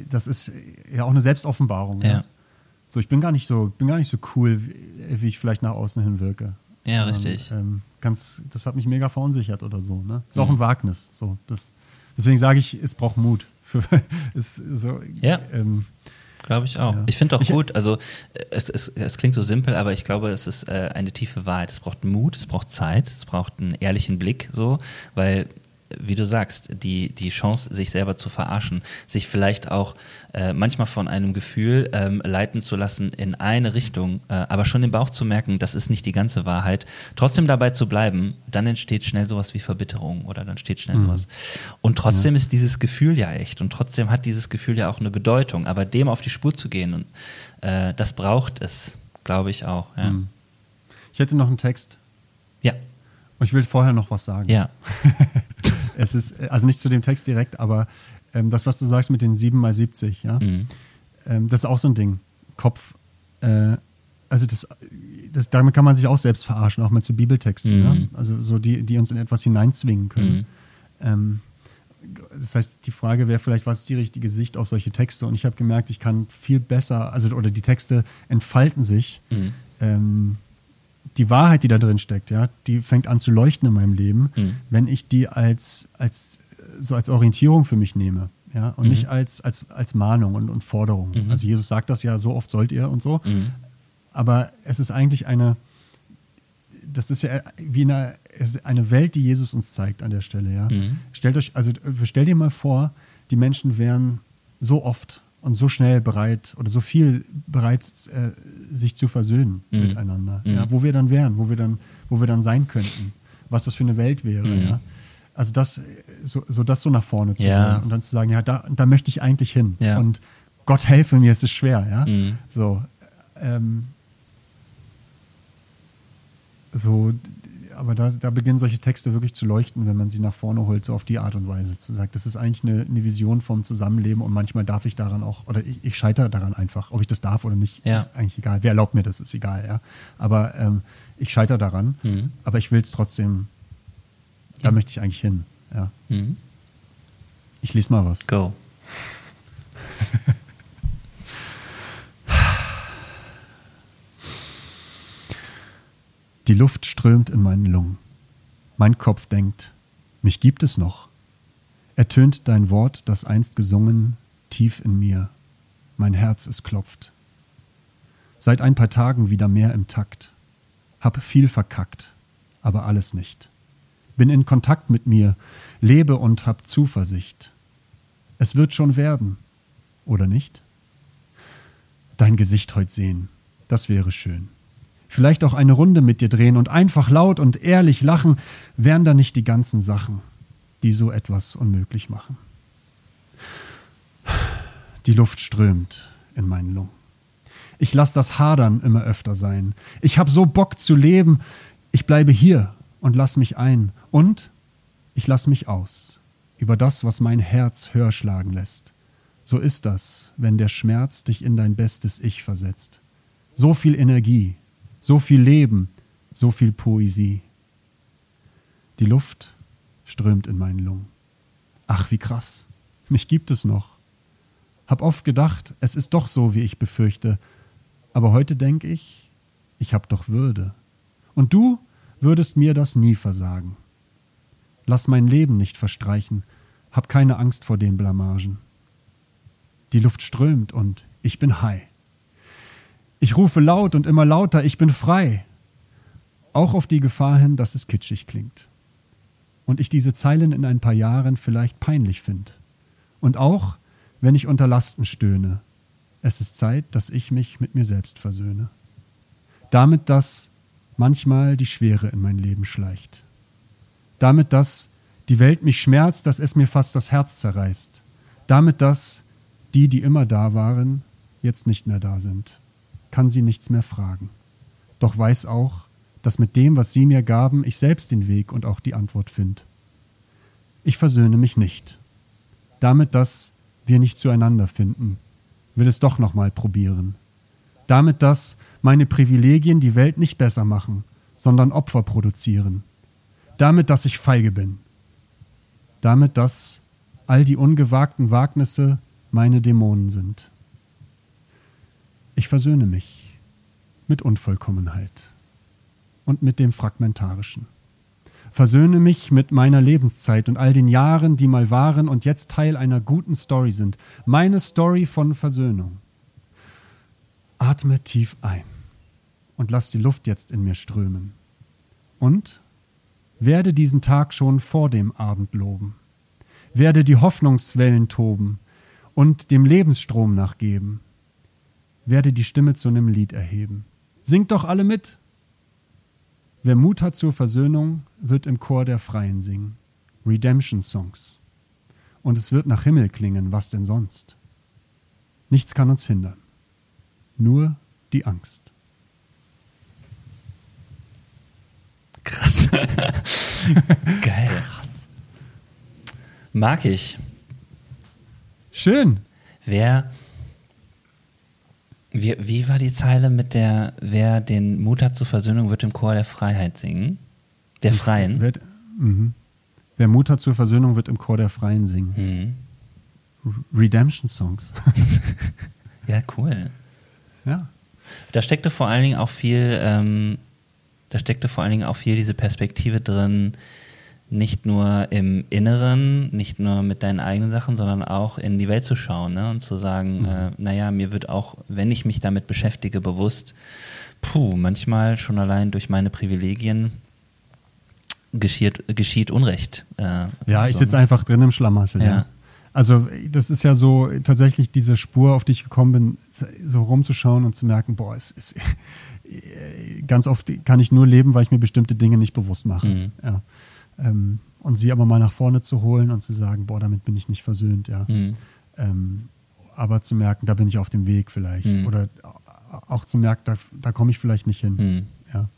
das ist ja auch eine Selbstoffenbarung. Ja. So, ich bin gar nicht so, bin gar nicht so cool, wie, wie ich vielleicht nach außen hin wirke. Ja, Sondern, richtig. Ähm, ganz, das hat mich mega verunsichert oder so. Ne? Ist mhm. auch ein Wagnis. So, das, deswegen sage ich, es braucht Mut. Für, ist so, ja. Ähm, Glaube ich auch. Ja. Ich finde auch ich, gut, also es, es, es klingt so simpel, aber ich glaube, es ist äh, eine tiefe Wahrheit. Es braucht Mut, es braucht Zeit, es braucht einen ehrlichen Blick, so, weil wie du sagst, die, die Chance, sich selber zu verarschen, sich vielleicht auch äh, manchmal von einem Gefühl ähm, leiten zu lassen in eine Richtung, äh, aber schon im Bauch zu merken, das ist nicht die ganze Wahrheit, trotzdem dabei zu bleiben, dann entsteht schnell sowas wie Verbitterung oder dann steht schnell mhm. sowas. Und trotzdem ja. ist dieses Gefühl ja echt und trotzdem hat dieses Gefühl ja auch eine Bedeutung, aber dem auf die Spur zu gehen, und, äh, das braucht es, glaube ich auch. Ja. Mhm. Ich hätte noch einen Text. Ja. Ich will vorher noch was sagen. Ja. es ist, also nicht zu dem Text direkt, aber ähm, das, was du sagst mit den 7 mal 70, ja, mhm. ähm, das ist auch so ein Ding. Kopf, äh, also das, das, damit kann man sich auch selbst verarschen, auch mal zu Bibeltexten, mhm. ja? also so die, die uns in etwas hineinzwingen können. Mhm. Ähm, das heißt, die Frage wäre vielleicht, was ist die richtige Sicht auf solche Texte? Und ich habe gemerkt, ich kann viel besser, also oder die Texte entfalten sich. Mhm. Ähm, die Wahrheit, die da drin steckt, ja, die fängt an zu leuchten in meinem Leben, mhm. wenn ich die als, als, so als Orientierung für mich nehme. Ja, und mhm. nicht als, als, als Mahnung und, und Forderung. Mhm. Also Jesus sagt das ja, so oft sollt ihr und so. Mhm. Aber es ist eigentlich eine, das ist ja wie eine, eine Welt, die Jesus uns zeigt an der Stelle. Ja? Mhm. Stellt euch, also stell dir mal vor, die Menschen wären so oft und so schnell bereit oder so viel bereit, äh, sich zu versöhnen mhm. miteinander. Mhm. Ja, wo wir dann wären, wo wir dann, wo wir dann sein könnten, was das für eine Welt wäre. Mhm. Ja. Also das, so, so das so nach vorne zu ja. und dann zu sagen, ja, da, da möchte ich eigentlich hin. Ja. Und Gott helfe mir, es ist schwer, ja. Mhm. So, ähm, so aber da, da beginnen solche Texte wirklich zu leuchten, wenn man sie nach vorne holt, so auf die Art und Weise zu sagen. Das ist eigentlich eine, eine Vision vom Zusammenleben und manchmal darf ich daran auch, oder ich, ich scheitere daran einfach. Ob ich das darf oder nicht, ja. ist eigentlich egal. Wer erlaubt mir das, ist egal, ja. Aber ähm, ich scheitere daran, mhm. aber ich will es trotzdem, da ja. möchte ich eigentlich hin, ja. Mhm. Ich lese mal was. Go. Die Luft strömt in meinen Lungen. Mein Kopf denkt, mich gibt es noch. Ertönt dein Wort, das einst gesungen, tief in mir. mein Herz es klopft. Seit ein paar Tagen wieder mehr im Takt. Hab viel verkackt, aber alles nicht. Bin in Kontakt mit mir, lebe und hab Zuversicht. Es wird schon werden, oder nicht? Dein Gesicht heut sehen, das wäre schön. Vielleicht auch eine Runde mit dir drehen und einfach laut und ehrlich lachen, wären da nicht die ganzen Sachen, die so etwas unmöglich machen. Die Luft strömt in meinen Lungen. Ich lass das Hadern immer öfter sein. Ich hab so Bock zu leben. Ich bleibe hier und lass mich ein. Und ich lass mich aus über das, was mein Herz höher schlagen lässt. So ist das, wenn der Schmerz dich in dein bestes Ich versetzt. So viel Energie, so viel Leben, so viel Poesie. Die Luft strömt in meinen Lungen. Ach, wie krass. Mich gibt es noch. Hab oft gedacht, es ist doch so, wie ich befürchte. Aber heute denk ich, ich hab doch Würde. Und du würdest mir das nie versagen. Lass mein Leben nicht verstreichen, hab keine Angst vor den Blamagen. Die Luft strömt und ich bin high. Ich rufe laut und immer lauter, ich bin frei. Auch auf die Gefahr hin, dass es kitschig klingt. Und ich diese Zeilen in ein paar Jahren vielleicht peinlich finde. Und auch, wenn ich unter Lasten stöhne, es ist Zeit, dass ich mich mit mir selbst versöhne. Damit, dass manchmal die Schwere in mein Leben schleicht. Damit, dass die Welt mich schmerzt, dass es mir fast das Herz zerreißt. Damit, dass die, die immer da waren, jetzt nicht mehr da sind. Kann sie nichts mehr fragen. Doch weiß auch, dass mit dem, was sie mir gaben, ich selbst den Weg und auch die Antwort finde. Ich versöhne mich nicht. Damit, dass wir nicht zueinander finden, will es doch nochmal probieren. Damit, dass meine Privilegien die Welt nicht besser machen, sondern Opfer produzieren. Damit, dass ich feige bin. Damit, dass all die ungewagten Wagnisse meine Dämonen sind. Ich versöhne mich mit Unvollkommenheit und mit dem Fragmentarischen. Versöhne mich mit meiner Lebenszeit und all den Jahren, die mal waren und jetzt Teil einer guten Story sind. Meine Story von Versöhnung. Atme tief ein und lass die Luft jetzt in mir strömen. Und werde diesen Tag schon vor dem Abend loben, werde die Hoffnungswellen toben und dem Lebensstrom nachgeben, werde die Stimme zu einem Lied erheben. Singt doch alle mit! Wer Mut hat zur Versöhnung, wird im Chor der Freien singen. Redemption Songs. Und es wird nach Himmel klingen, was denn sonst? Nichts kann uns hindern. Nur die Angst. Krass. Geil. Krass. Mag ich. Schön. Wer. Wie, wie war die Zeile mit der, wer den Mut hat zur Versöhnung, wird im Chor der Freiheit singen? Der Freien. Wer, mhm. wer Mut hat zur Versöhnung, wird im Chor der Freien singen. Mhm. Redemption Songs. ja, cool. Ja. Da steckte vor allen Dingen auch viel ähm, da steckte vor allen Dingen auch viel diese Perspektive drin, nicht nur im Inneren, nicht nur mit deinen eigenen Sachen, sondern auch in die Welt zu schauen ne? und zu sagen, mhm. äh, naja, mir wird auch, wenn ich mich damit beschäftige, bewusst, puh, manchmal schon allein durch meine Privilegien geschieht, geschieht Unrecht. Äh, ja, ich so. sitze einfach drin im Schlamassel. Ja. ja. Also das ist ja so tatsächlich diese Spur, auf die ich gekommen bin, so rumzuschauen und zu merken, boah, es ist ganz oft kann ich nur leben, weil ich mir bestimmte Dinge nicht bewusst mache. Mhm. Ja. Ähm, und sie aber mal nach vorne zu holen und zu sagen, boah, damit bin ich nicht versöhnt, ja. Mhm. Ähm, aber zu merken, da bin ich auf dem Weg vielleicht. Mhm. Oder auch zu merken, da, da komme ich vielleicht nicht hin. Mhm. Ja.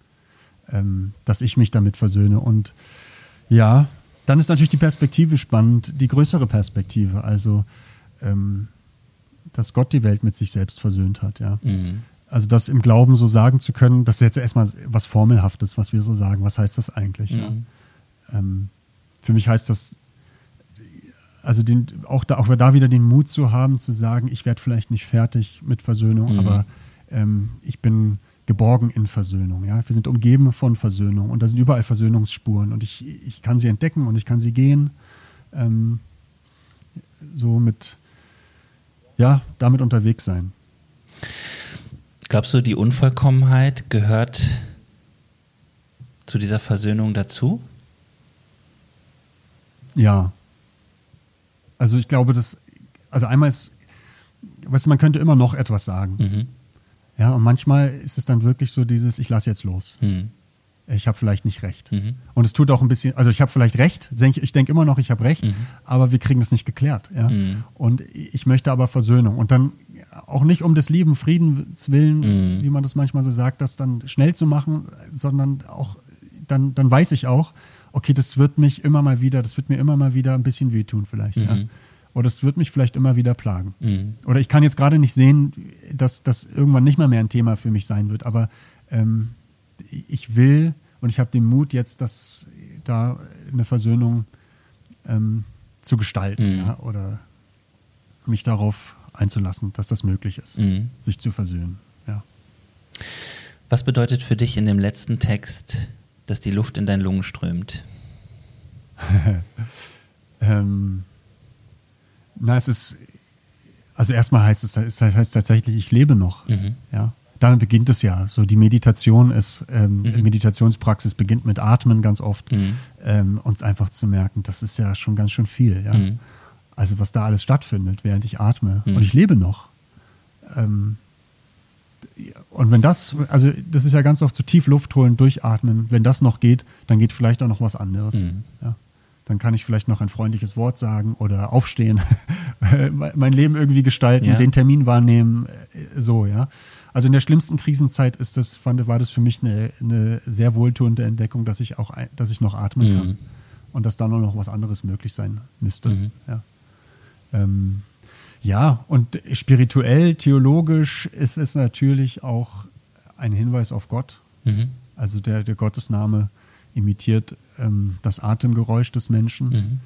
Ähm, dass ich mich damit versöhne. Und ja, dann ist natürlich die Perspektive spannend, die größere Perspektive. Also, ähm, dass Gott die Welt mit sich selbst versöhnt hat, ja. Mhm. Also das im Glauben so sagen zu können, das ist jetzt erstmal was Formelhaftes, was wir so sagen. Was heißt das eigentlich? Ja? Ähm, für mich heißt das, also den, auch, da, auch da wieder den Mut zu haben, zu sagen, ich werde vielleicht nicht fertig mit Versöhnung, mhm. aber ähm, ich bin geborgen in Versöhnung. Ja? Wir sind umgeben von Versöhnung und da sind überall Versöhnungsspuren und ich, ich kann sie entdecken und ich kann sie gehen. Ähm, so mit ja, damit unterwegs sein. Glaubst du, die Unvollkommenheit gehört zu dieser Versöhnung dazu? Ja. Also ich glaube, dass, also einmal ist, weißt du, man könnte immer noch etwas sagen. Mhm. Ja, und manchmal ist es dann wirklich so dieses, ich lasse jetzt los. Mhm. Ich habe vielleicht nicht recht. Mhm. Und es tut auch ein bisschen, also ich habe vielleicht recht, denk, ich denke immer noch, ich habe recht, Mhm. aber wir kriegen das nicht geklärt. Ja? Mhm. Und ich möchte aber Versöhnung. Und dann auch nicht um des lieben Friedens willen, Mhm. wie man das manchmal so sagt, das dann schnell zu machen, sondern auch, dann, dann weiß ich auch, okay, das wird mich immer mal wieder, das wird mir immer mal wieder ein bisschen wehtun vielleicht. Ja? Mhm. Oder es wird mich vielleicht immer wieder plagen. Mhm. Oder ich kann jetzt gerade nicht sehen, dass das irgendwann nicht mal mehr ein Thema für mich sein wird, aber ähm, ich will und ich habe den Mut jetzt, dass da eine Versöhnung ähm, zu gestalten Mhm. ja, oder mich darauf einzulassen, dass das möglich ist, Mhm. sich zu versöhnen. Ja. Was bedeutet für dich in dem letzten Text, dass die Luft in deinen Lungen strömt? Ähm, na, es ist, also erstmal heißt es, es heißt tatsächlich, ich lebe noch. Mhm. Ja. Damit beginnt es ja. So die Meditation ist, ähm, Mhm. Meditationspraxis beginnt mit Atmen ganz oft. Mhm. Ähm, uns einfach zu merken, das ist ja schon ganz schön viel. Ja. Mhm. Also was da alles stattfindet, während ich atme. Mhm. Und ich lebe noch. Ähm, und wenn das, also das ist ja ganz oft so tief Luft holen, durchatmen, wenn das noch geht, dann geht vielleicht auch noch was anderes. Mhm. Ja. Dann kann ich vielleicht noch ein freundliches Wort sagen oder aufstehen, mein Leben irgendwie gestalten, Ja. den Termin wahrnehmen, äh, so, ja. Also in der schlimmsten Krisenzeit ist das, fand, war das für mich eine, eine sehr wohltuende Entdeckung, dass ich auch, dass ich noch atmen Mhm. kann und dass da nur noch was anderes möglich sein müsste. Mhm. Ja. Ähm, ja, und spirituell, theologisch ist es natürlich auch ein Hinweis auf Gott. Mhm. Also der, der Gottesname imitiert ähm, das Atemgeräusch des Menschen, Mhm.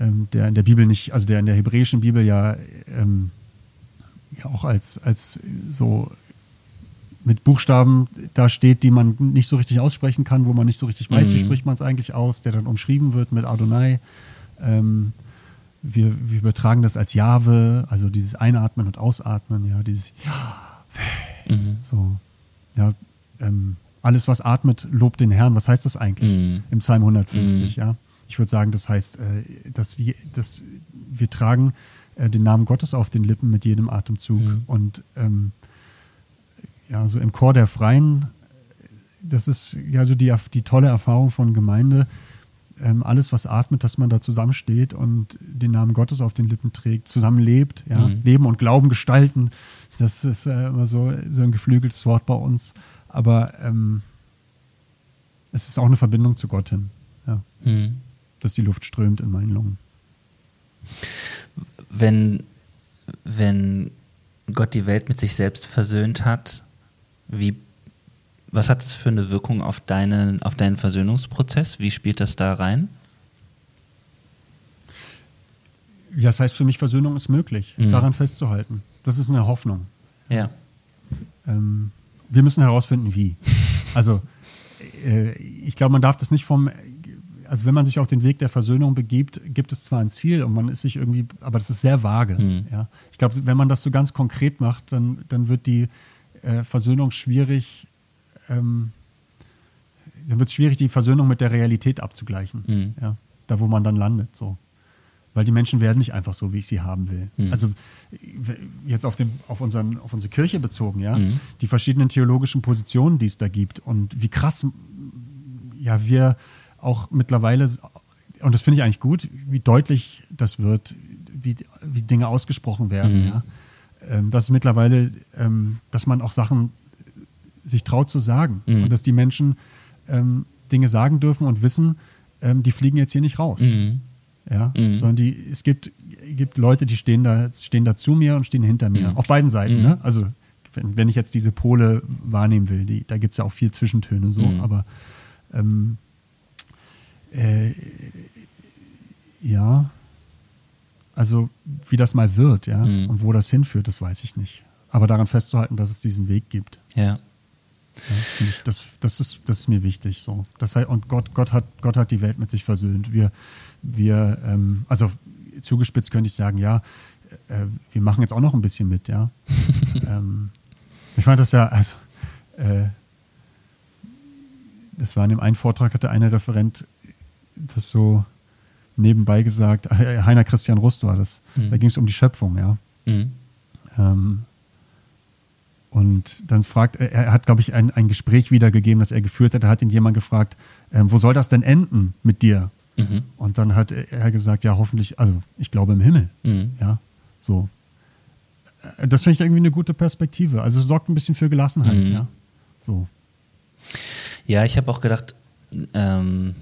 ähm, der in der Bibel nicht, also der in der hebräischen Bibel ja, ähm, ja auch als, als so mit Buchstaben da steht, die man nicht so richtig aussprechen kann, wo man nicht so richtig weiß, wie Mhm. spricht man es eigentlich aus, der dann umschrieben wird mit Adonai. Ähm, wir, wir übertragen das als Jahwe, also dieses Einatmen und Ausatmen, ja, dieses Mhm. so, ja, ähm, alles, was atmet, lobt den Herrn. Was heißt das eigentlich Mhm. im Psalm 150? Mhm. Ja, ich würde sagen, das heißt, äh, dass, die, dass wir tragen äh, den Namen Gottes auf den Lippen mit jedem Atemzug Mhm. und ähm, ja, so im Chor der Freien, das ist ja so die, die tolle Erfahrung von Gemeinde. Ähm, alles, was atmet, dass man da zusammensteht und den Namen Gottes auf den Lippen trägt, zusammenlebt, ja, Mhm. Leben und Glauben gestalten. Das ist äh, immer so, so ein geflügeltes Wort bei uns. Aber ähm, es ist auch eine Verbindung zu Gott hin, ja, Mhm. dass die Luft strömt in meinen Lungen. Wenn, wenn Gott die Welt mit sich selbst versöhnt hat, wie, was hat das für eine Wirkung auf, deinen auf deinen Versöhnungsprozess? Wie spielt das da rein? Ja, das heißt für mich, Versöhnung ist möglich, Mhm. daran festzuhalten. Das ist eine Hoffnung. Ja. Ähm, wir müssen herausfinden, wie. Also, äh, ich glaube, man darf das nicht vom, also wenn man sich auf den Weg der Versöhnung begibt, gibt es zwar ein Ziel und man ist sich irgendwie, aber das ist sehr vage. Mhm. Ja. Ich glaube, wenn man das so ganz konkret macht, dann, dann wird die äh, Versöhnung schwierig, ähm, dann wird es schwierig, die Versöhnung mit der Realität abzugleichen. Mhm. Ja. Da, wo man dann landet, so. Weil die Menschen werden nicht einfach so, wie ich sie haben will. Mhm. Also jetzt auf, den, auf, unseren, auf unsere Kirche bezogen, ja, Mhm. die verschiedenen theologischen Positionen, die es da gibt und wie krass ja wir auch mittlerweile, und das finde ich eigentlich gut, wie deutlich das wird, wie, wie Dinge ausgesprochen werden, Mhm. ja. Ähm, dass es mittlerweile, ähm, dass man auch Sachen sich traut zu sagen Mhm. und dass die Menschen ähm, Dinge sagen dürfen und wissen, ähm, die fliegen jetzt hier nicht raus. Mhm. Ja, Mhm. sondern die, es gibt, gibt Leute, die stehen da, stehen da zu mir und stehen hinter mir. Mhm. Auf beiden Seiten. Mhm. Ne? Also, wenn, wenn ich jetzt diese Pole wahrnehmen will, die, da gibt es ja auch viel Zwischentöne so, Mhm. aber ähm, äh, ja, also wie das mal wird, ja, und wo das hinführt, das weiß ich nicht. Aber daran festzuhalten, dass es diesen Weg gibt. Ja. Ja, ich, das, das, ist, das ist mir wichtig. So. Das heißt, und Gott, Gott, hat, Gott hat die Welt mit sich versöhnt. Wir, wir ähm, also zugespitzt könnte ich sagen, ja, äh, wir machen jetzt auch noch ein bisschen mit, ja. ähm, ich fand das ja, also, äh, das war in dem einen Vortrag, hatte einer Referent das so nebenbei gesagt, äh, Heiner Christian Rust war das, mhm. da ging es um die Schöpfung, ja. Mhm. Ähm, und dann fragt, er hat, glaube ich, ein, ein Gespräch wiedergegeben, das er geführt hat. Da hat ihn jemand gefragt, äh, wo soll das denn enden mit dir? Mhm. Und dann hat er gesagt, ja, hoffentlich, also ich glaube im Himmel. Mhm. Ja, so. Äh, das finde ich irgendwie eine gute Perspektive. Also es sorgt ein bisschen für Gelassenheit, mhm. ja. So. Ja, ich habe auch gedacht, ähm,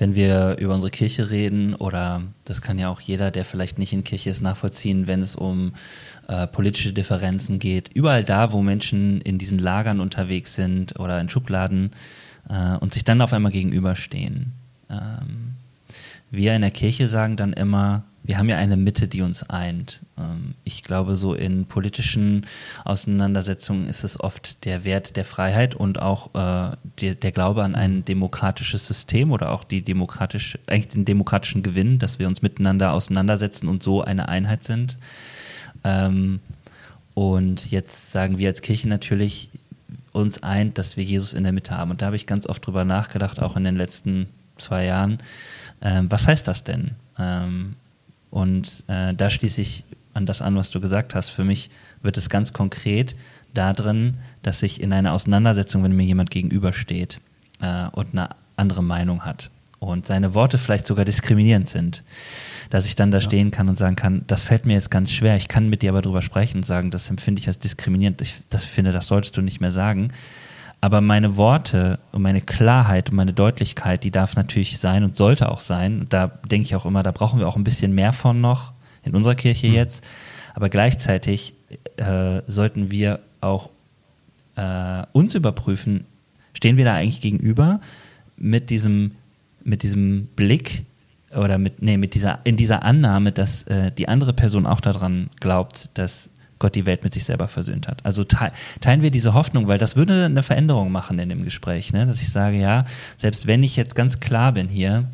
wenn wir über unsere Kirche reden, oder das kann ja auch jeder, der vielleicht nicht in Kirche ist, nachvollziehen, wenn es um äh, politische Differenzen geht, überall da, wo Menschen in diesen Lagern unterwegs sind oder in Schubladen äh, und sich dann auf einmal gegenüberstehen. Ähm, wir in der Kirche sagen dann immer, wir haben ja eine Mitte, die uns eint. Ähm, ich glaube, so in politischen Auseinandersetzungen ist es oft der Wert der Freiheit und auch äh, der, Glaube an ein demokratisches System oder auch die demokratisch, eigentlich den demokratischen Gewinn, dass wir uns miteinander auseinandersetzen und so eine Einheit sind. Ähm, und jetzt sagen wir als Kirche natürlich uns eint, dass wir Jesus in der Mitte haben. Und da habe ich ganz oft drüber nachgedacht, auch in den letzten zwei Jahren. Ähm, was heißt das denn? Und äh, da schließe ich an das an, was du gesagt hast. Für mich wird es ganz konkret darin, dass ich in einer Auseinandersetzung, wenn mir jemand gegenübersteht äh, und eine andere Meinung hat und seine Worte vielleicht sogar diskriminierend sind, dass ich dann da ja. stehen kann und sagen kann, das fällt mir jetzt ganz schwer, ich kann mit dir aber drüber sprechen und sagen, das empfinde ich als diskriminierend, ich das finde, das solltest du nicht mehr sagen. Aber meine Worte und meine Klarheit und meine Deutlichkeit, die darf natürlich sein und sollte auch sein. Da denke ich auch immer, da brauchen wir auch ein bisschen mehr von noch in unserer Kirche mhm. jetzt. Aber gleichzeitig äh, sollten wir auch äh, uns überprüfen, stehen wir da eigentlich gegenüber mit diesem, mit diesem Blick oder mit, nee, mit dieser, in dieser Annahme, dass äh, die andere Person auch daran glaubt, dass Gott die Welt mit sich selber versöhnt hat. Also teilen wir diese Hoffnung, weil das würde eine Veränderung machen in dem Gespräch, ne? dass ich sage, ja, selbst wenn ich jetzt ganz klar bin hier,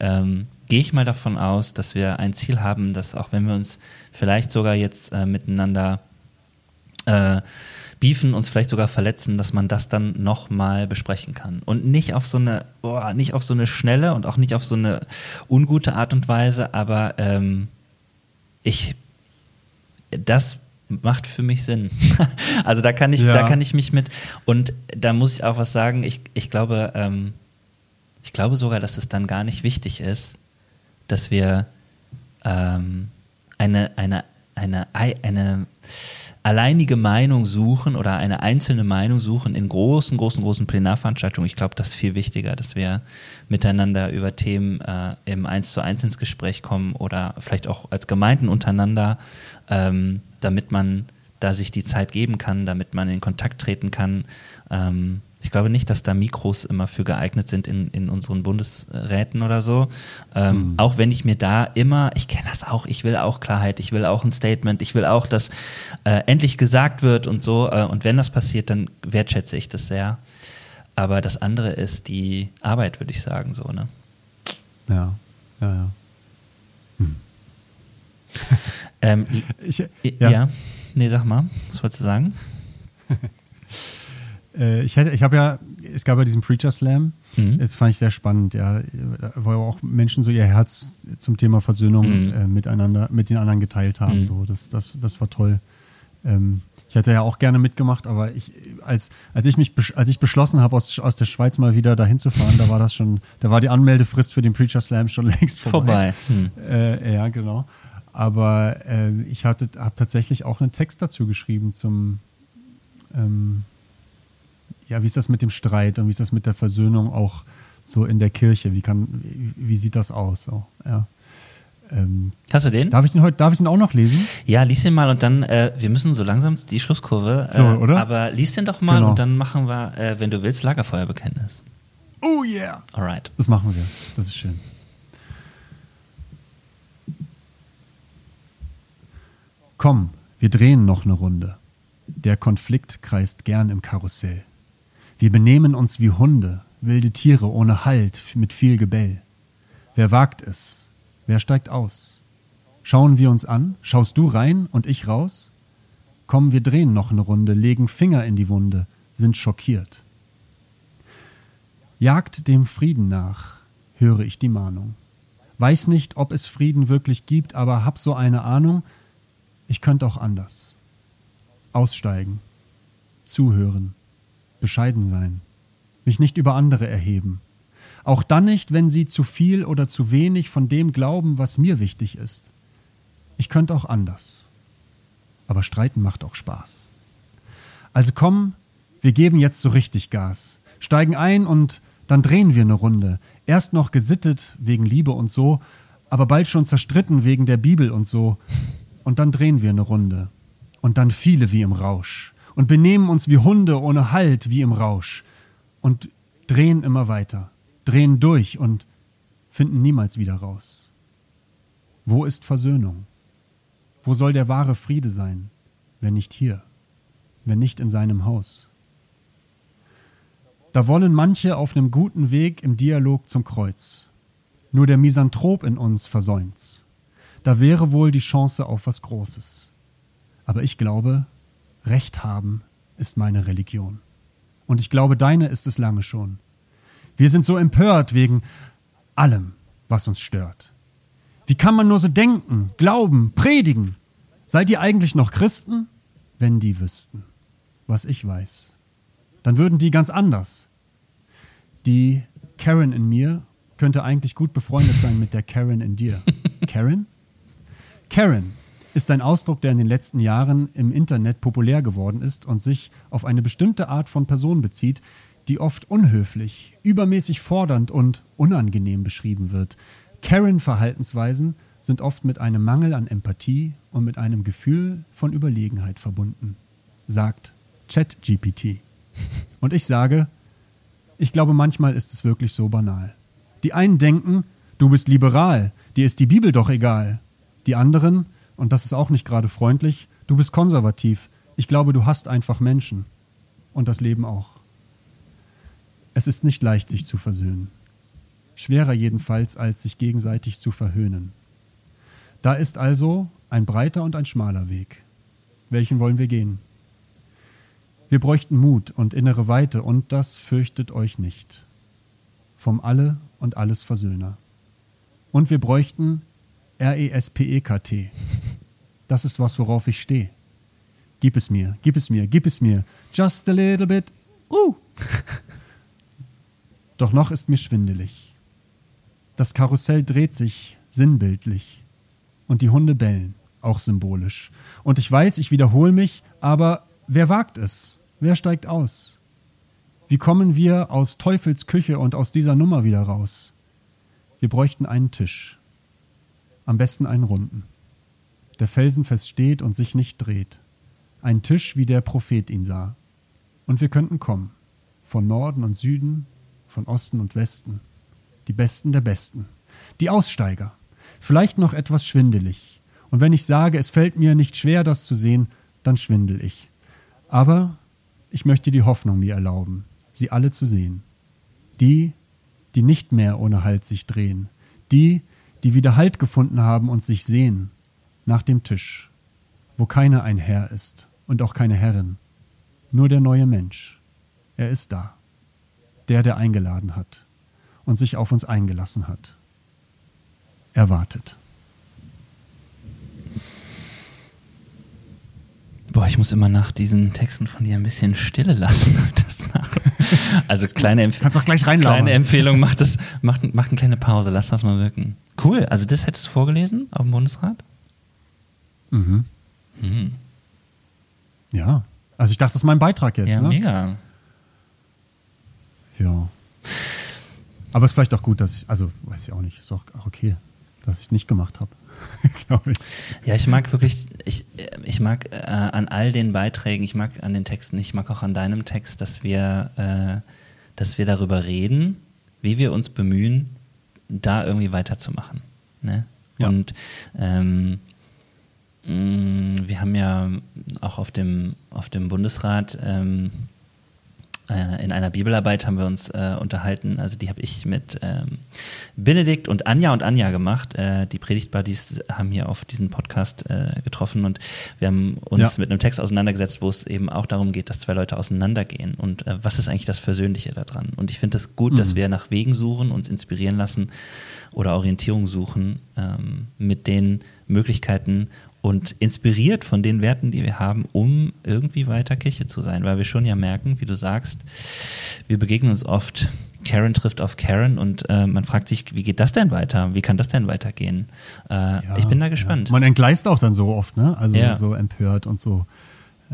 ähm, gehe ich mal davon aus, dass wir ein Ziel haben, dass auch wenn wir uns vielleicht sogar jetzt äh, miteinander äh, beefen, uns vielleicht sogar verletzen, dass man das dann nochmal besprechen kann. Und nicht auf so eine, oh, nicht auf so eine schnelle und auch nicht auf so eine ungute Art und Weise, aber ähm, ich, das macht für mich Sinn. also da kann ich, ja. da kann ich mich mit und da muss ich auch was sagen. Ich, ich glaube, ähm, ich glaube sogar, dass es dann gar nicht wichtig ist, dass wir ähm, eine, eine, eine, eine alleinige Meinung suchen oder eine einzelne Meinung suchen in großen, großen, großen Plenarveranstaltungen. Ich glaube, das ist viel wichtiger, dass wir miteinander über Themen äh, im Eins zu eins ins Gespräch kommen oder vielleicht auch als Gemeinden untereinander ähm, damit man da sich die Zeit geben kann, damit man in Kontakt treten kann. Ähm, ich glaube nicht, dass da Mikros immer für geeignet sind in, in unseren Bundesräten oder so. Ähm, mhm. Auch wenn ich mir da immer, ich kenne das auch, ich will auch Klarheit, ich will auch ein Statement, ich will auch, dass äh, endlich gesagt wird und so. Äh, und wenn das passiert, dann wertschätze ich das sehr. Aber das andere ist die Arbeit, würde ich sagen, so, ne? Ja, ja, ja. Hm. Ähm, ich, ja. ja. nee, sag mal, was wolltest du sagen? äh, ich ich habe ja, es gab ja diesen Preacher Slam, mhm. das fand ich sehr spannend, ja, wo auch Menschen so ihr Herz zum Thema Versöhnung mhm. äh, miteinander, mit den anderen geteilt haben, mhm. so, das, das, das war toll. Ähm, ich hätte ja auch gerne mitgemacht, aber ich, als, als ich mich, als ich beschlossen habe, aus, aus der Schweiz mal wieder dahin zu fahren, da war das schon, da war die Anmeldefrist für den Preacher Slam schon längst vorbei. Vorbei. Hm. Äh, ja, genau. Aber äh, ich habe tatsächlich auch einen Text dazu geschrieben zum, ähm, ja, wie ist das mit dem Streit und wie ist das mit der Versöhnung auch so in der Kirche? Wie, kann, wie, wie sieht das aus? So, ja. Ähm, Hast du den? Darf ich den heute, darf ich den auch noch lesen? Ja, lies den mal und dann, äh, wir müssen so langsam die Schlusskurve. Äh, so, oder? Aber lies den doch mal genau. und dann machen wir, äh, wenn du willst, Lagerfeuerbekenntnis. Oh yeah! Alright. Das machen wir. Das ist schön. Komm, wir drehen noch eine Runde. Der Konflikt kreist gern im Karussell. Wir benehmen uns wie Hunde, wilde Tiere ohne Halt mit viel Gebell. Wer wagt es? Wer steigt aus? Schauen wir uns an, schaust du rein und ich raus? Komm, wir drehen noch eine Runde, legen Finger in die Wunde, sind schockiert. Jagt dem Frieden nach, höre ich die Mahnung. Weiß nicht, ob es Frieden wirklich gibt, aber hab so eine Ahnung, ich könnte auch anders. Aussteigen, zuhören, bescheiden sein, mich nicht über andere erheben. Auch dann nicht, wenn sie zu viel oder zu wenig von dem glauben, was mir wichtig ist. Ich könnte auch anders. Aber streiten macht auch Spaß. Also komm, wir geben jetzt so richtig Gas, steigen ein und dann drehen wir eine Runde. Erst noch gesittet wegen Liebe und so, aber bald schon zerstritten wegen der Bibel und so. Und dann drehen wir eine Runde. Und dann viele wie im Rausch. Und benehmen uns wie Hunde ohne Halt wie im Rausch. Und drehen immer weiter. Drehen durch und finden niemals wieder raus. Wo ist Versöhnung? Wo soll der wahre Friede sein, wenn nicht hier, wenn nicht in seinem Haus? Da wollen manche auf nem guten Weg im Dialog zum Kreuz. Nur der Misanthrop in uns versäumt's. Da wäre wohl die Chance auf was Großes. Aber ich glaube, Recht haben ist meine Religion. Und ich glaube, deine ist es lange schon. Wir sind so empört wegen allem, was uns stört. Wie kann man nur so denken, glauben, predigen? Seid ihr eigentlich noch Christen? Wenn die wüssten, was ich weiß, dann würden die ganz anders. Die Karen in mir könnte eigentlich gut befreundet sein mit der Karen in dir. Karen? Karen ist ein Ausdruck, der in den letzten Jahren im Internet populär geworden ist und sich auf eine bestimmte Art von Person bezieht, die oft unhöflich, übermäßig fordernd und unangenehm beschrieben wird. Karen-Verhaltensweisen sind oft mit einem Mangel an Empathie und mit einem Gefühl von Überlegenheit verbunden, sagt ChatGPT. Und ich sage, ich glaube, manchmal ist es wirklich so banal. Die einen denken, du bist liberal, dir ist die Bibel doch egal. Die anderen, und das ist auch nicht gerade freundlich, du bist konservativ. Ich glaube, du hast einfach Menschen. Und das Leben auch. Es ist nicht leicht, sich zu versöhnen. Schwerer jedenfalls, als sich gegenseitig zu verhöhnen. Da ist also ein breiter und ein schmaler Weg. Welchen wollen wir gehen? Wir bräuchten Mut und innere Weite, und das fürchtet euch nicht. Vom Alle und Alles Versöhner. Und wir bräuchten R-E-S-P-E-K-T. Das ist was, worauf ich stehe. Gib es mir, gib es mir, gib es mir. Just a little bit. Uh. Doch noch ist mir schwindelig. Das Karussell dreht sich sinnbildlich. Und die Hunde bellen, auch symbolisch. Und ich weiß, ich wiederhole mich, aber wer wagt es? Wer steigt aus? Wie kommen wir aus Teufels Küche und aus dieser Nummer wieder raus? Wir bräuchten einen Tisch. Am besten einen runden. Der felsenfest steht und sich nicht dreht. Ein Tisch, wie der Prophet ihn sah. Und wir könnten kommen. Von Norden und Süden, von Osten und Westen. Die Besten der Besten. Die Aussteiger. Vielleicht noch etwas schwindelig. Und wenn ich sage, es fällt mir nicht schwer, das zu sehen, dann schwindel ich. Aber ich möchte die Hoffnung mir erlauben, sie alle zu sehen. Die, die nicht mehr ohne Halt sich drehen. Die, die wieder Halt gefunden haben und sich sehen. Nach dem Tisch, wo keiner ein Herr ist und auch keine Herrin. Nur der neue Mensch. Er ist da. Der, der eingeladen hat und sich auf uns eingelassen hat. Er wartet. Boah, ich muss immer nach diesen Texten von dir ein bisschen Stille lassen. also kleine, Empf Kannst auch gleich kleine Empfehlung, mach, das, mach, mach eine kleine Pause, lass das mal wirken. Cool, also das hättest du vorgelesen auf dem Bundesrat? Mhm. Mhm. Ja, also ich dachte, das ist mein Beitrag jetzt. Ja, ne? mega. Ja. Aber es ist vielleicht auch gut, dass ich, also weiß ich auch nicht, ist auch okay, dass ich es nicht gemacht habe. glaube ich. Ja, ich mag wirklich, ich, ich mag äh, an all den Beiträgen, ich mag an den Texten, ich mag auch an deinem Text, dass wir, äh, dass wir darüber reden, wie wir uns bemühen, da irgendwie weiterzumachen. Ne? Ja. Und ähm, wir haben ja auch auf dem, auf dem Bundesrat ähm, äh, in einer Bibelarbeit haben wir uns äh, unterhalten, also die habe ich mit ähm, Benedikt und Anja und Anja gemacht. Äh, die Predigtbuddies haben hier auf diesen Podcast äh, getroffen und wir haben uns ja. mit einem Text auseinandergesetzt, wo es eben auch darum geht, dass zwei Leute auseinandergehen und äh, was ist eigentlich das Versöhnliche daran. Und ich finde es das gut, mhm. dass wir nach Wegen suchen, uns inspirieren lassen oder Orientierung suchen ähm, mit den Möglichkeiten und inspiriert von den Werten, die wir haben, um irgendwie weiter Kirche zu sein, weil wir schon ja merken, wie du sagst, wir begegnen uns oft, Karen trifft auf Karen und äh, man fragt sich, wie geht das denn weiter? Wie kann das denn weitergehen? Äh, ja, ich bin da gespannt. Ja. Man entgleist auch dann so oft, ne? Also ja. so empört und so.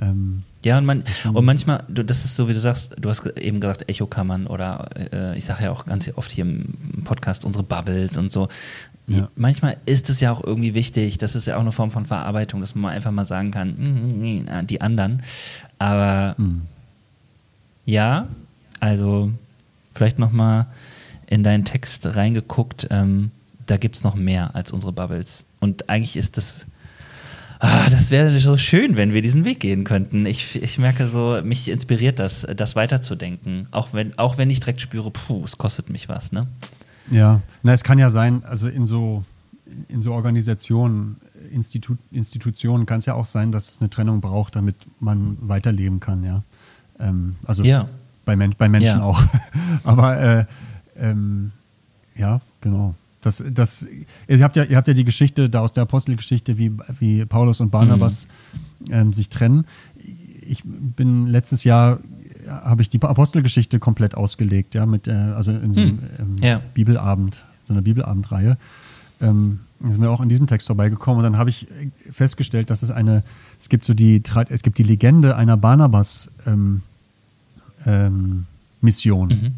Ähm, ja, und, man, und manchmal, du, das ist so, wie du sagst, du hast eben gesagt, Echokammern oder äh, ich sage ja auch ganz oft hier im Podcast unsere Bubbles und so. Ja. Manchmal ist es ja auch irgendwie wichtig, das ist ja auch eine Form von Verarbeitung, dass man einfach mal sagen kann, mm, die anderen. Aber mhm. ja, also vielleicht nochmal in deinen Text reingeguckt, ähm, da gibt es noch mehr als unsere Bubbles. Und eigentlich ist das, ah, das wäre so schön, wenn wir diesen Weg gehen könnten. Ich, ich merke so, mich inspiriert das, das weiterzudenken. Auch wenn, auch wenn ich direkt spüre, puh, es kostet mich was, ne? Ja, na, es kann ja sein, also in so, in so Organisationen, Institu Institutionen kann es ja auch sein, dass es eine Trennung braucht, damit man weiterleben kann, ja. Ähm, also ja. Bei, Men bei Menschen ja. auch. Aber äh, ähm, ja, genau. Das, das, ihr, habt ja, ihr habt ja die Geschichte da aus der Apostelgeschichte, wie, wie Paulus und Barnabas mhm. ähm, sich trennen. Ich bin letztes Jahr habe ich die Apostelgeschichte komplett ausgelegt, ja, mit, äh, also in so einem hm. ähm, ja. Bibelabend, so einer Bibelabendreihe. Ähm, sind wir auch in diesem Text vorbeigekommen und dann habe ich festgestellt, dass es eine, es gibt so die, es gibt die Legende einer Barnabas ähm, ähm, Mission. Mhm.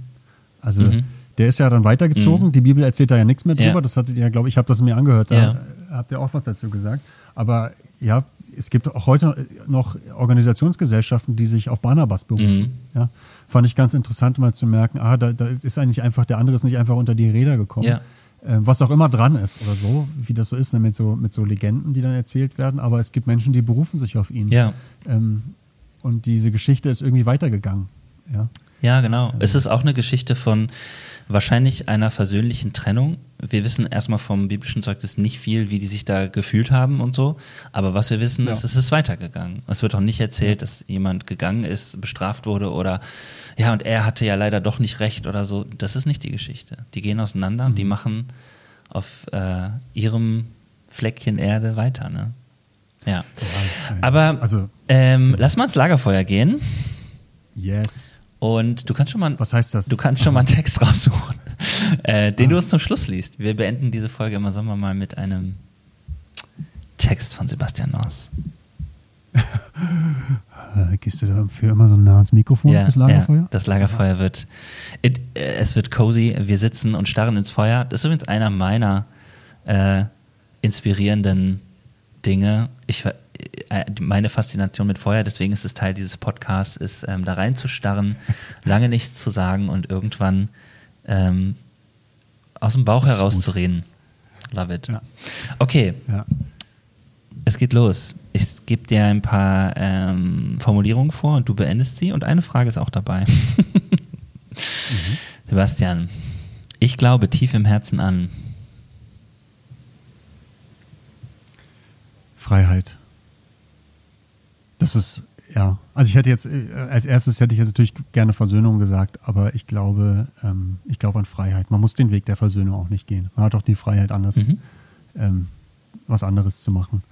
Also mhm. Der ist ja dann weitergezogen. Mhm. Die Bibel erzählt da ja nichts mehr drüber. Ja. Das hattet ihr ja, glaube ich, habe das mir angehört. Da ja. habt ihr auch was dazu gesagt. Aber ja, es gibt auch heute noch Organisationsgesellschaften, die sich auf Barnabas berufen. Mhm. Ja, fand ich ganz interessant, mal zu merken, ah, da, da, ist eigentlich einfach, der andere ist nicht einfach unter die Räder gekommen. Ja. Äh, was auch immer dran ist oder so, wie das so ist, ne, mit so, mit so Legenden, die dann erzählt werden. Aber es gibt Menschen, die berufen sich auf ihn. Ja. Ähm, und diese Geschichte ist irgendwie weitergegangen. Ja, ja genau. Es ist auch eine Geschichte von wahrscheinlich einer versöhnlichen Trennung. Wir wissen erstmal vom biblischen Zeugnis nicht viel, wie die sich da gefühlt haben und so. Aber was wir wissen, ja. ist, es ist weitergegangen. Es wird auch nicht erzählt, dass jemand gegangen ist, bestraft wurde oder ja, und er hatte ja leider doch nicht recht oder so. Das ist nicht die Geschichte. Die gehen auseinander mhm. und die mhm. machen auf äh, ihrem Fleckchen Erde weiter, ne? Ja. Aber also, ähm, lass mal ins Lagerfeuer gehen. Yes. Und du kannst schon mal. Was heißt das? Du kannst schon mal einen Text raussuchen, äh, den ah. du uns zum Schluss liest. Wir beenden diese Folge immer, sagen wir mal, mit einem Text von Sebastian Noss. Gehst du dafür immer so nah ans Mikrofon ja, fürs Lagerfeuer? Ja, das Lagerfeuer wird, it, äh, es wird cozy, wir sitzen und starren ins Feuer. Das ist übrigens einer meiner äh, inspirierenden Dinge. Ich, äh, meine Faszination mit Feuer, deswegen ist es Teil dieses Podcasts, ist ähm, da reinzustarren, lange nichts zu sagen und irgendwann ähm, aus dem Bauch heraus zu reden. Love it. Ja. Okay. Ja. Es geht los. Ich gebe dir ein paar ähm, Formulierungen vor und du beendest sie und eine Frage ist auch dabei. mhm. Sebastian, ich glaube tief im Herzen an. Freiheit. Das ist, ja. Also ich hätte jetzt, äh, als erstes hätte ich jetzt natürlich gerne Versöhnung gesagt, aber ich glaube, ähm, ich glaube an Freiheit. Man muss den Weg der Versöhnung auch nicht gehen. Man hat auch die Freiheit, anders mhm. ähm, was anderes zu machen.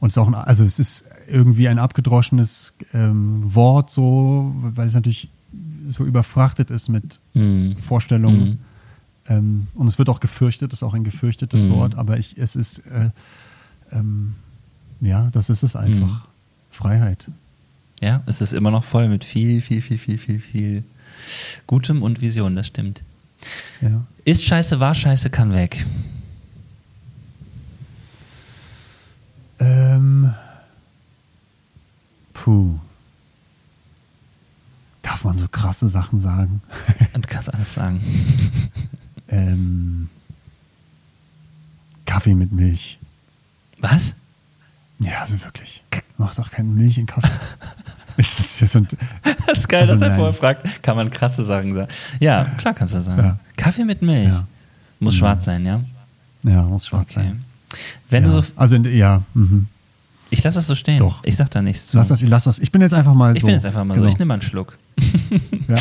Und es ist auch ein, also es ist irgendwie ein abgedroschenes ähm, Wort, so, weil es natürlich so überfrachtet ist mit mhm. Vorstellungen. Mhm. Ähm, und es wird auch gefürchtet, ist auch ein gefürchtetes mhm. Wort, aber ich, es ist, äh, ähm, ja, das ist es einfach. Mhm. Freiheit. Ja, es ist immer noch voll mit viel, viel, viel, viel, viel, viel Gutem und Vision, das stimmt. Ja. Ist scheiße, war scheiße, kann weg. Ähm, puh. Darf man so krasse Sachen sagen? du kannst alles sagen. ähm, Kaffee mit Milch. Was? Ja, also wirklich. Macht auch keine Milch in Kaffee. Ist das, hier so ein, Das ist geil, Also dass er nein. vorher fragt, kann man krasse Sachen sagen? Ja, klar kannst du sagen. Ja. Kaffee mit Milch. Ja. Muss Mhm. schwarz sein, ja? ja, muss schwarz Okay. sein. Wenn ja. du so. also, in- ja, mhm. Ich lasse das so stehen. Doch. Ich sag da nichts zu. lass das, ich lass das. Ich bin jetzt einfach mal ich so. bin jetzt einfach mal so. Genau. Ich nehme mal einen Schluck. Ja.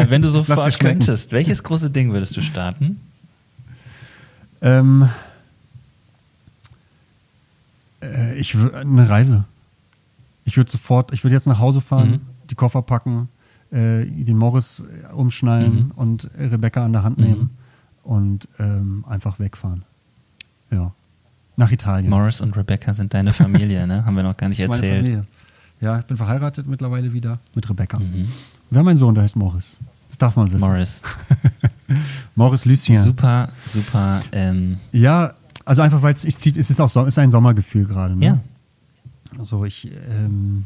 äh, wenn du sofort könntest, welches große Ding würdest du starten? Ähm, äh, ich eine Reise. Ich würde sofort, ich würde jetzt nach Hause fahren, Mhm. die Koffer packen, äh, den Morris äh, umschnallen Mhm. und Rebecca an der Hand Mhm. nehmen und ähm, einfach wegfahren. Ja. Nach Italien. Morris und Rebecca sind deine Familie, ne? Haben wir noch gar nicht Meine erzählt. Familie. Ja, ich bin verheiratet mittlerweile wieder mit Rebecca. Mhm. Wir haben einen Sohn, der heißt Morris. Das darf man wissen. Morris. Morris Lucien. Super, super. Ähm, Ja, also einfach, weil es ich zieht, es ist auch so, ist ein Sommergefühl gerade. Ne? ja. Also ich, ähm,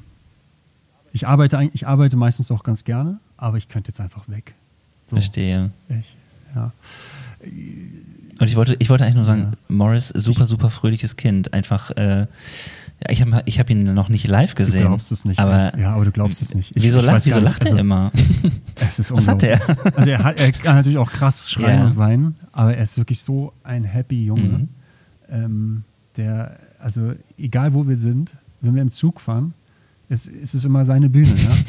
ich arbeite ich arbeite meistens auch ganz gerne, aber ich könnte jetzt einfach weg. So, Verstehe. Ich, ja. Und ich wollte, ich wollte eigentlich nur sagen, Ja. Morris, super, super fröhliches Kind. Einfach, äh, ich habe ich hab ihn noch nicht live Du gesehen. glaubst es nicht. Aber ja, aber du glaubst es nicht. Ich- wieso ich lacht, wieso nicht, lacht er also, immer? Es ist Was hat er? Also er, hat, er kann natürlich auch krass schreien Ja. und weinen, aber er ist wirklich so ein happy Junge, Mhm. Ähm, der, also egal wo wir sind, wenn wir im Zug fahren, es, es ist immer seine Bühne. Ja?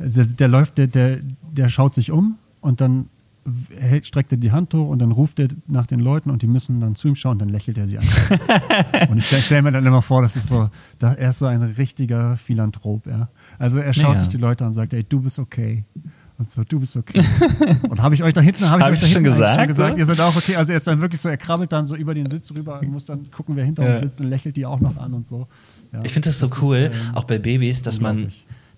Also der, der läuft, der, der, der schaut sich um und dann hält, streckt er die Hand hoch und dann ruft er nach den Leuten und die müssen dann zu ihm schauen und dann lächelt er sie an. und ich stelle stell mir dann immer vor, das ist so, da, er ist so ein richtiger Philanthrop. Ja? Also er schaut Mega. sich die Leute an und sagt, ey, du bist okay. Und so, du bist okay. und habe ich euch da hinten, habe ich Hab euch da hinten gesagt, schon gesagt, so? ihr seid auch okay. Also er ist dann wirklich so, er krabbelt dann so über den Sitz rüber und muss dann gucken, wer hinter Ja. uns sitzt und lächelt die auch noch an und so. Ja, Ich finde das so ist, cool, ähm, auch bei Babys, dass man,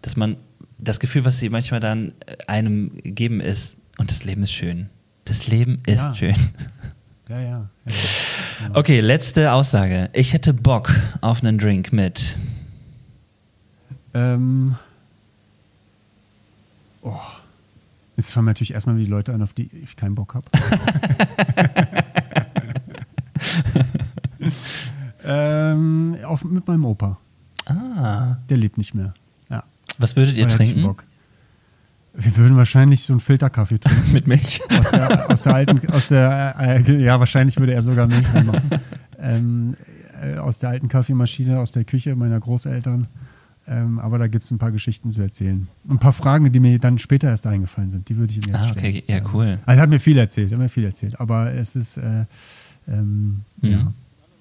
dass man das Gefühl, was sie manchmal dann äh, einem geben, ist, und das Leben ist schön. Das Leben ist Ja. schön. Ja, ja. ja, ja. Okay, letzte Aussage. Ich hätte Bock auf einen Drink mit. Ähm, oh. Jetzt fangen wir natürlich erstmal die Leute an, auf die ich keinen Bock habe. ähm, auf, mit meinem Opa. Ah. Der lebt nicht mehr. Ja. Was würdet ihr trinken? Bock. Wir würden wahrscheinlich so einen Filterkaffee trinken. Mit Milch? Aus der, aus der alten, aus der, äh, ja, wahrscheinlich würde er sogar Milch machen. Ähm, äh, aus der alten Kaffeemaschine, aus der Küche meiner Großeltern. Ähm, aber da gibt es ein paar Geschichten zu erzählen. Ein paar Fragen, die mir dann später erst eingefallen sind, die würde ich ihm jetzt Ah, stellen. okay, ja, cool. Also er hat mir viel erzählt, er hat mir viel erzählt. Aber es ist, äh, ähm, Mhm. ja.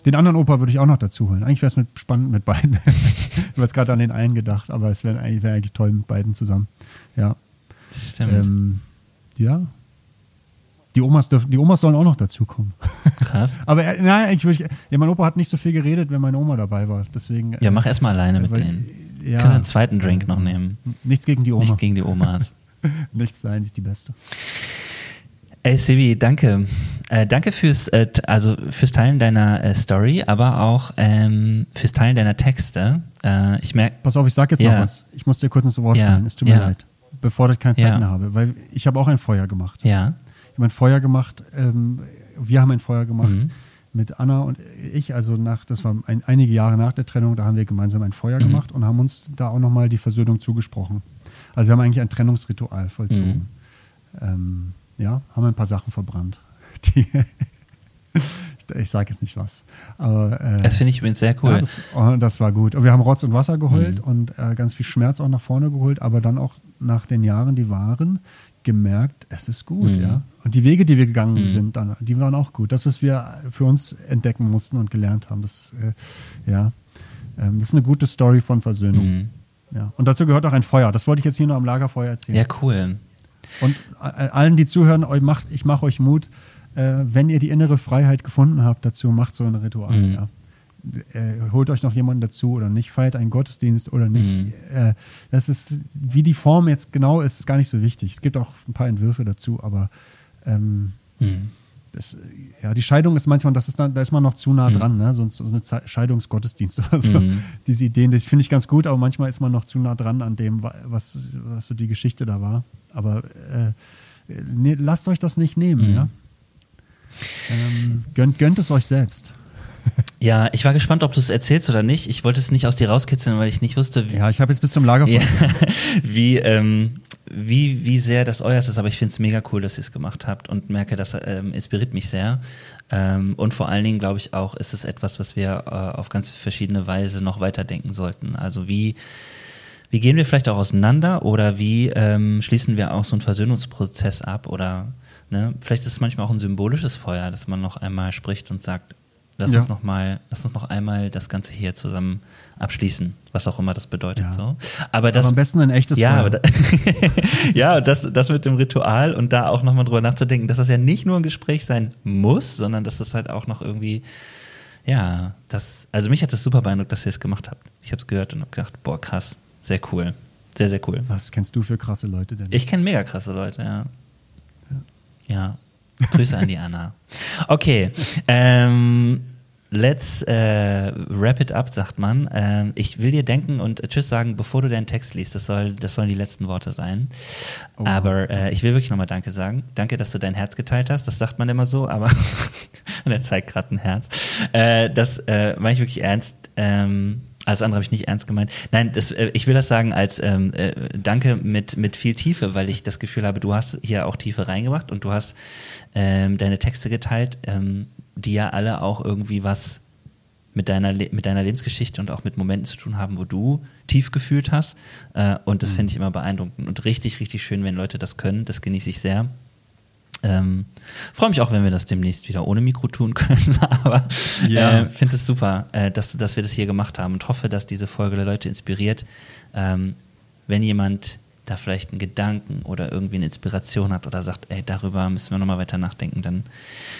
Den anderen Opa würde ich auch noch dazu holen. Eigentlich wäre es mit, spannend mit beiden. ich habe jetzt gerade an den einen gedacht, aber es wäre eigentlich, wär eigentlich toll mit beiden zusammen. Ja. Stimmt. Ähm, ja. Die Omas, dürfen, die Omas sollen auch noch dazukommen. Krass. Aber äh, nein, ich, würd- ja, mein Opa hat nicht so viel geredet, wenn meine Oma dabei war. Deswegen. Ja, äh, mach erstmal alleine mit weil- denen. Ja, Kannst einen zweiten Drink noch nehmen. Nichts gegen die Oma. Nicht gegen die Omas. Nichts sein, ist die Beste. Ey, Sibi, danke. Äh, danke fürs, äh, also fürs Teilen deiner äh, Story, aber auch ähm, fürs Teilen deiner Texte. Äh, ich merke, Pass auf, ich sag jetzt Ja. noch was. Ich muss dir kurz ins Wort Ja, fallen. Es tut mir ja. leid. Bevor ich keine Zeit Ja. mehr habe. Weil ich habe auch ein Feuer gemacht. ja, Ich habe ein Feuer gemacht. Ähm, wir haben ein Feuer gemacht Mhm. Mit Anna und ich. Also nach, das war ein, einige Jahre nach der Trennung, da haben wir gemeinsam ein Feuer Mhm. gemacht und haben uns da auch nochmal die Versöhnung zugesprochen. Also wir haben eigentlich ein Trennungsritual vollzogen. Mhm. Ähm, ja, haben ein paar Sachen verbrannt. Die ich sage jetzt nicht was. Aber, äh, das finde ich übrigens sehr cool. ja, das, oh, das war gut. Und wir haben Rotz und Wasser geheult Mhm. und äh, ganz viel Schmerz auch nach vorne geholt, aber dann auch nach den Jahren, die waren, gemerkt, es ist gut, Mhm. ja. Und die Wege, die wir gegangen Mhm. sind, dann, die waren auch gut. Das, was wir für uns entdecken mussten und gelernt haben, das, äh, ja, ähm, das ist eine gute Story von Versöhnung. Mhm. Ja. Und dazu gehört auch ein Feuer. Das wollte ich jetzt hier nur am Lagerfeuer erzählen. Ja, cool. Und äh, allen, die zuhören, euch macht, ich mache euch Mut, äh, wenn ihr die innere Freiheit gefunden habt dazu, macht so ein Ritual. Mhm. Ja. Äh, holt euch noch jemanden dazu oder nicht, feiert einen Gottesdienst oder nicht. Mhm. Äh, das ist, wie die Form jetzt genau ist, ist gar nicht so wichtig. Es gibt auch ein paar Entwürfe dazu, aber ähm, Mhm. das, ja, die Scheidung ist manchmal, das ist dann, da ist man noch zu nah Mhm. dran, ne? so, so eine Ze- Scheidungsgottesdienst oder so. Mhm. Diese Ideen, das finde ich ganz gut, aber manchmal ist man noch zu nah dran an dem, wa- was, was so die Geschichte da war. Aber äh, ne, lasst euch das nicht nehmen, Mhm. ja. Ähm, gönnt, gönnt es euch selbst. Ja, ich war gespannt, ob du es erzählst oder nicht. Ich wollte es nicht aus dir rauskitzeln, weil ich nicht wusste, wie, ja, ich habe jetzt bis zum Lager ja, wie, ähm, wie, wie sehr das euer ist. Aber ich finde es mega cool, dass ihr es gemacht habt und merke, das ähm, inspiriert mich sehr. Ähm, und vor allen Dingen, glaube ich, auch, ist es etwas, was wir äh, auf ganz verschiedene Weise noch weiterdenken sollten. Also wie, wie gehen wir vielleicht auch auseinander oder wie ähm, schließen wir auch so einen Versöhnungsprozess ab oder ne? vielleicht ist es manchmal auch ein symbolisches Feuer, dass man noch einmal spricht und sagt, lass ja. uns noch mal, lass uns noch einmal das Ganze hier zusammen abschließen, was auch immer das bedeutet. Ja. So. Aber, das, aber am besten ein echtes ja, Feuer. Da, ja, das, das mit dem Ritual und da auch nochmal drüber nachzudenken, dass das ja nicht nur ein Gespräch sein muss, sondern dass das halt auch noch irgendwie, ja, das, also mich hat das super beeindruckt, dass ihr es gemacht habt. Ich habe es gehört und habe gedacht, boah, krass, sehr cool. Sehr, sehr cool. Was kennst du für krasse Leute denn? Ich kenne mega krasse Leute, ja. Ja. Grüße an die Anna. Okay. Ähm, Let's äh, wrap it up, sagt man. Äh, ich will dir denken und Tschüss sagen, bevor du deinen Text liest. Das, soll, das sollen die letzten Worte sein. Oh. Aber äh, ich will wirklich nochmal Danke sagen. Danke, dass du dein Herz geteilt hast. Das sagt man immer so, aber er zeigt gerade ein Herz. Äh, das äh, meine ich wirklich ernst. Ähm, alles andere habe ich nicht ernst gemeint. Nein, das, äh, ich will das sagen als ähm, äh, Danke mit, mit viel Tiefe, weil ich das Gefühl habe, du hast hier auch Tiefe reingebracht und du hast ähm, deine Texte geteilt. Ähm, die ja alle auch irgendwie was mit deiner, mit deiner Lebensgeschichte und auch mit Momenten zu tun haben, wo du tief gefühlt hast. Äh, und das mhm. finde ich immer beeindruckend und richtig, richtig schön, wenn Leute das können. Das genieße ich sehr. Ähm, Freue mich auch, wenn wir das demnächst wieder ohne Mikro tun können, aber ja. äh, finde es super, äh, dass, dass wir das hier gemacht haben und hoffe, dass diese Folge Leute inspiriert. Ähm, wenn jemand da vielleicht einen Gedanken oder irgendwie eine Inspiration hat oder sagt, ey, darüber müssen wir nochmal weiter nachdenken, dann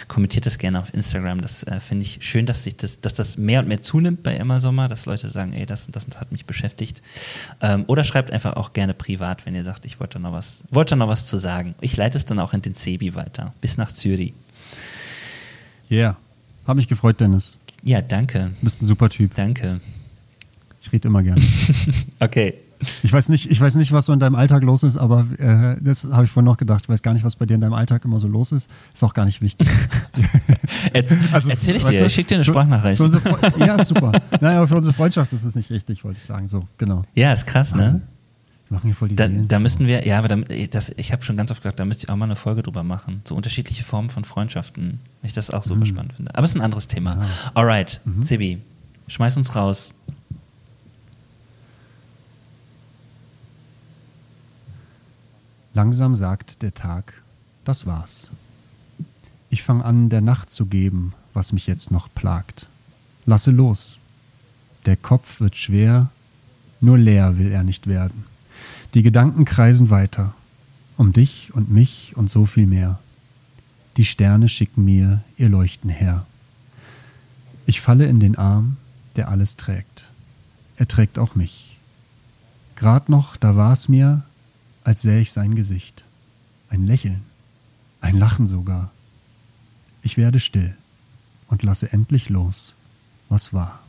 kommentiert das gerne auf Instagram. Das äh, finde ich schön, dass sich das, dass das mehr und mehr zunimmt bei Emma Sommer, dass Leute sagen, ey, das, das hat mich beschäftigt. Ähm, oder schreibt einfach auch gerne privat, wenn ihr sagt, ich wollte noch was, wollte noch was zu sagen. Ich leite es dann auch in den Sebi weiter, bis nach Zürich. Ja, yeah. Hab mich gefreut, Dennis. Ja, danke. Du bist ein super Typ. Danke. Ich rede immer gerne. okay. Ich weiß nicht, ich weiß nicht, was so in deinem Alltag los ist, aber äh, das habe ich vorhin noch gedacht. Ich weiß gar nicht, was bei dir in deinem Alltag immer so los ist. Ist auch gar nicht wichtig. Jetzt, also, Erzähl ich dir, ich schicke dir eine Sprachnachricht. ja, super. Nein, aber für unsere Freundschaft ist es nicht richtig, wollte ich sagen. So, genau. Ja, ist krass, ne? Wir machen hier voll die Da, da müssten wir, ja, aber da, das, ich habe schon ganz oft gesagt, da müsste ich auch mal eine Folge drüber machen. So unterschiedliche Formen von Freundschaften. Ich das auch super mhm. spannend finde. Aber es ist ein anderes Thema. Ja. Alright, mhm. Sibi, schmeiß uns raus. Langsam sagt der Tag, das war's. Ich fang an, der Nacht zu geben, was mich jetzt noch plagt. Lasse los. Der Kopf wird schwer, nur leer will er nicht werden. Die Gedanken kreisen weiter, um dich und mich und so viel mehr. Die Sterne schicken mir ihr Leuchten her. Ich falle in den Arm, der alles trägt. Er trägt auch mich. Grad noch, da war's mir, als sähe ich sein Gesicht. Ein Lächeln, ein Lachen sogar. Ich werde still und lasse endlich los, was war.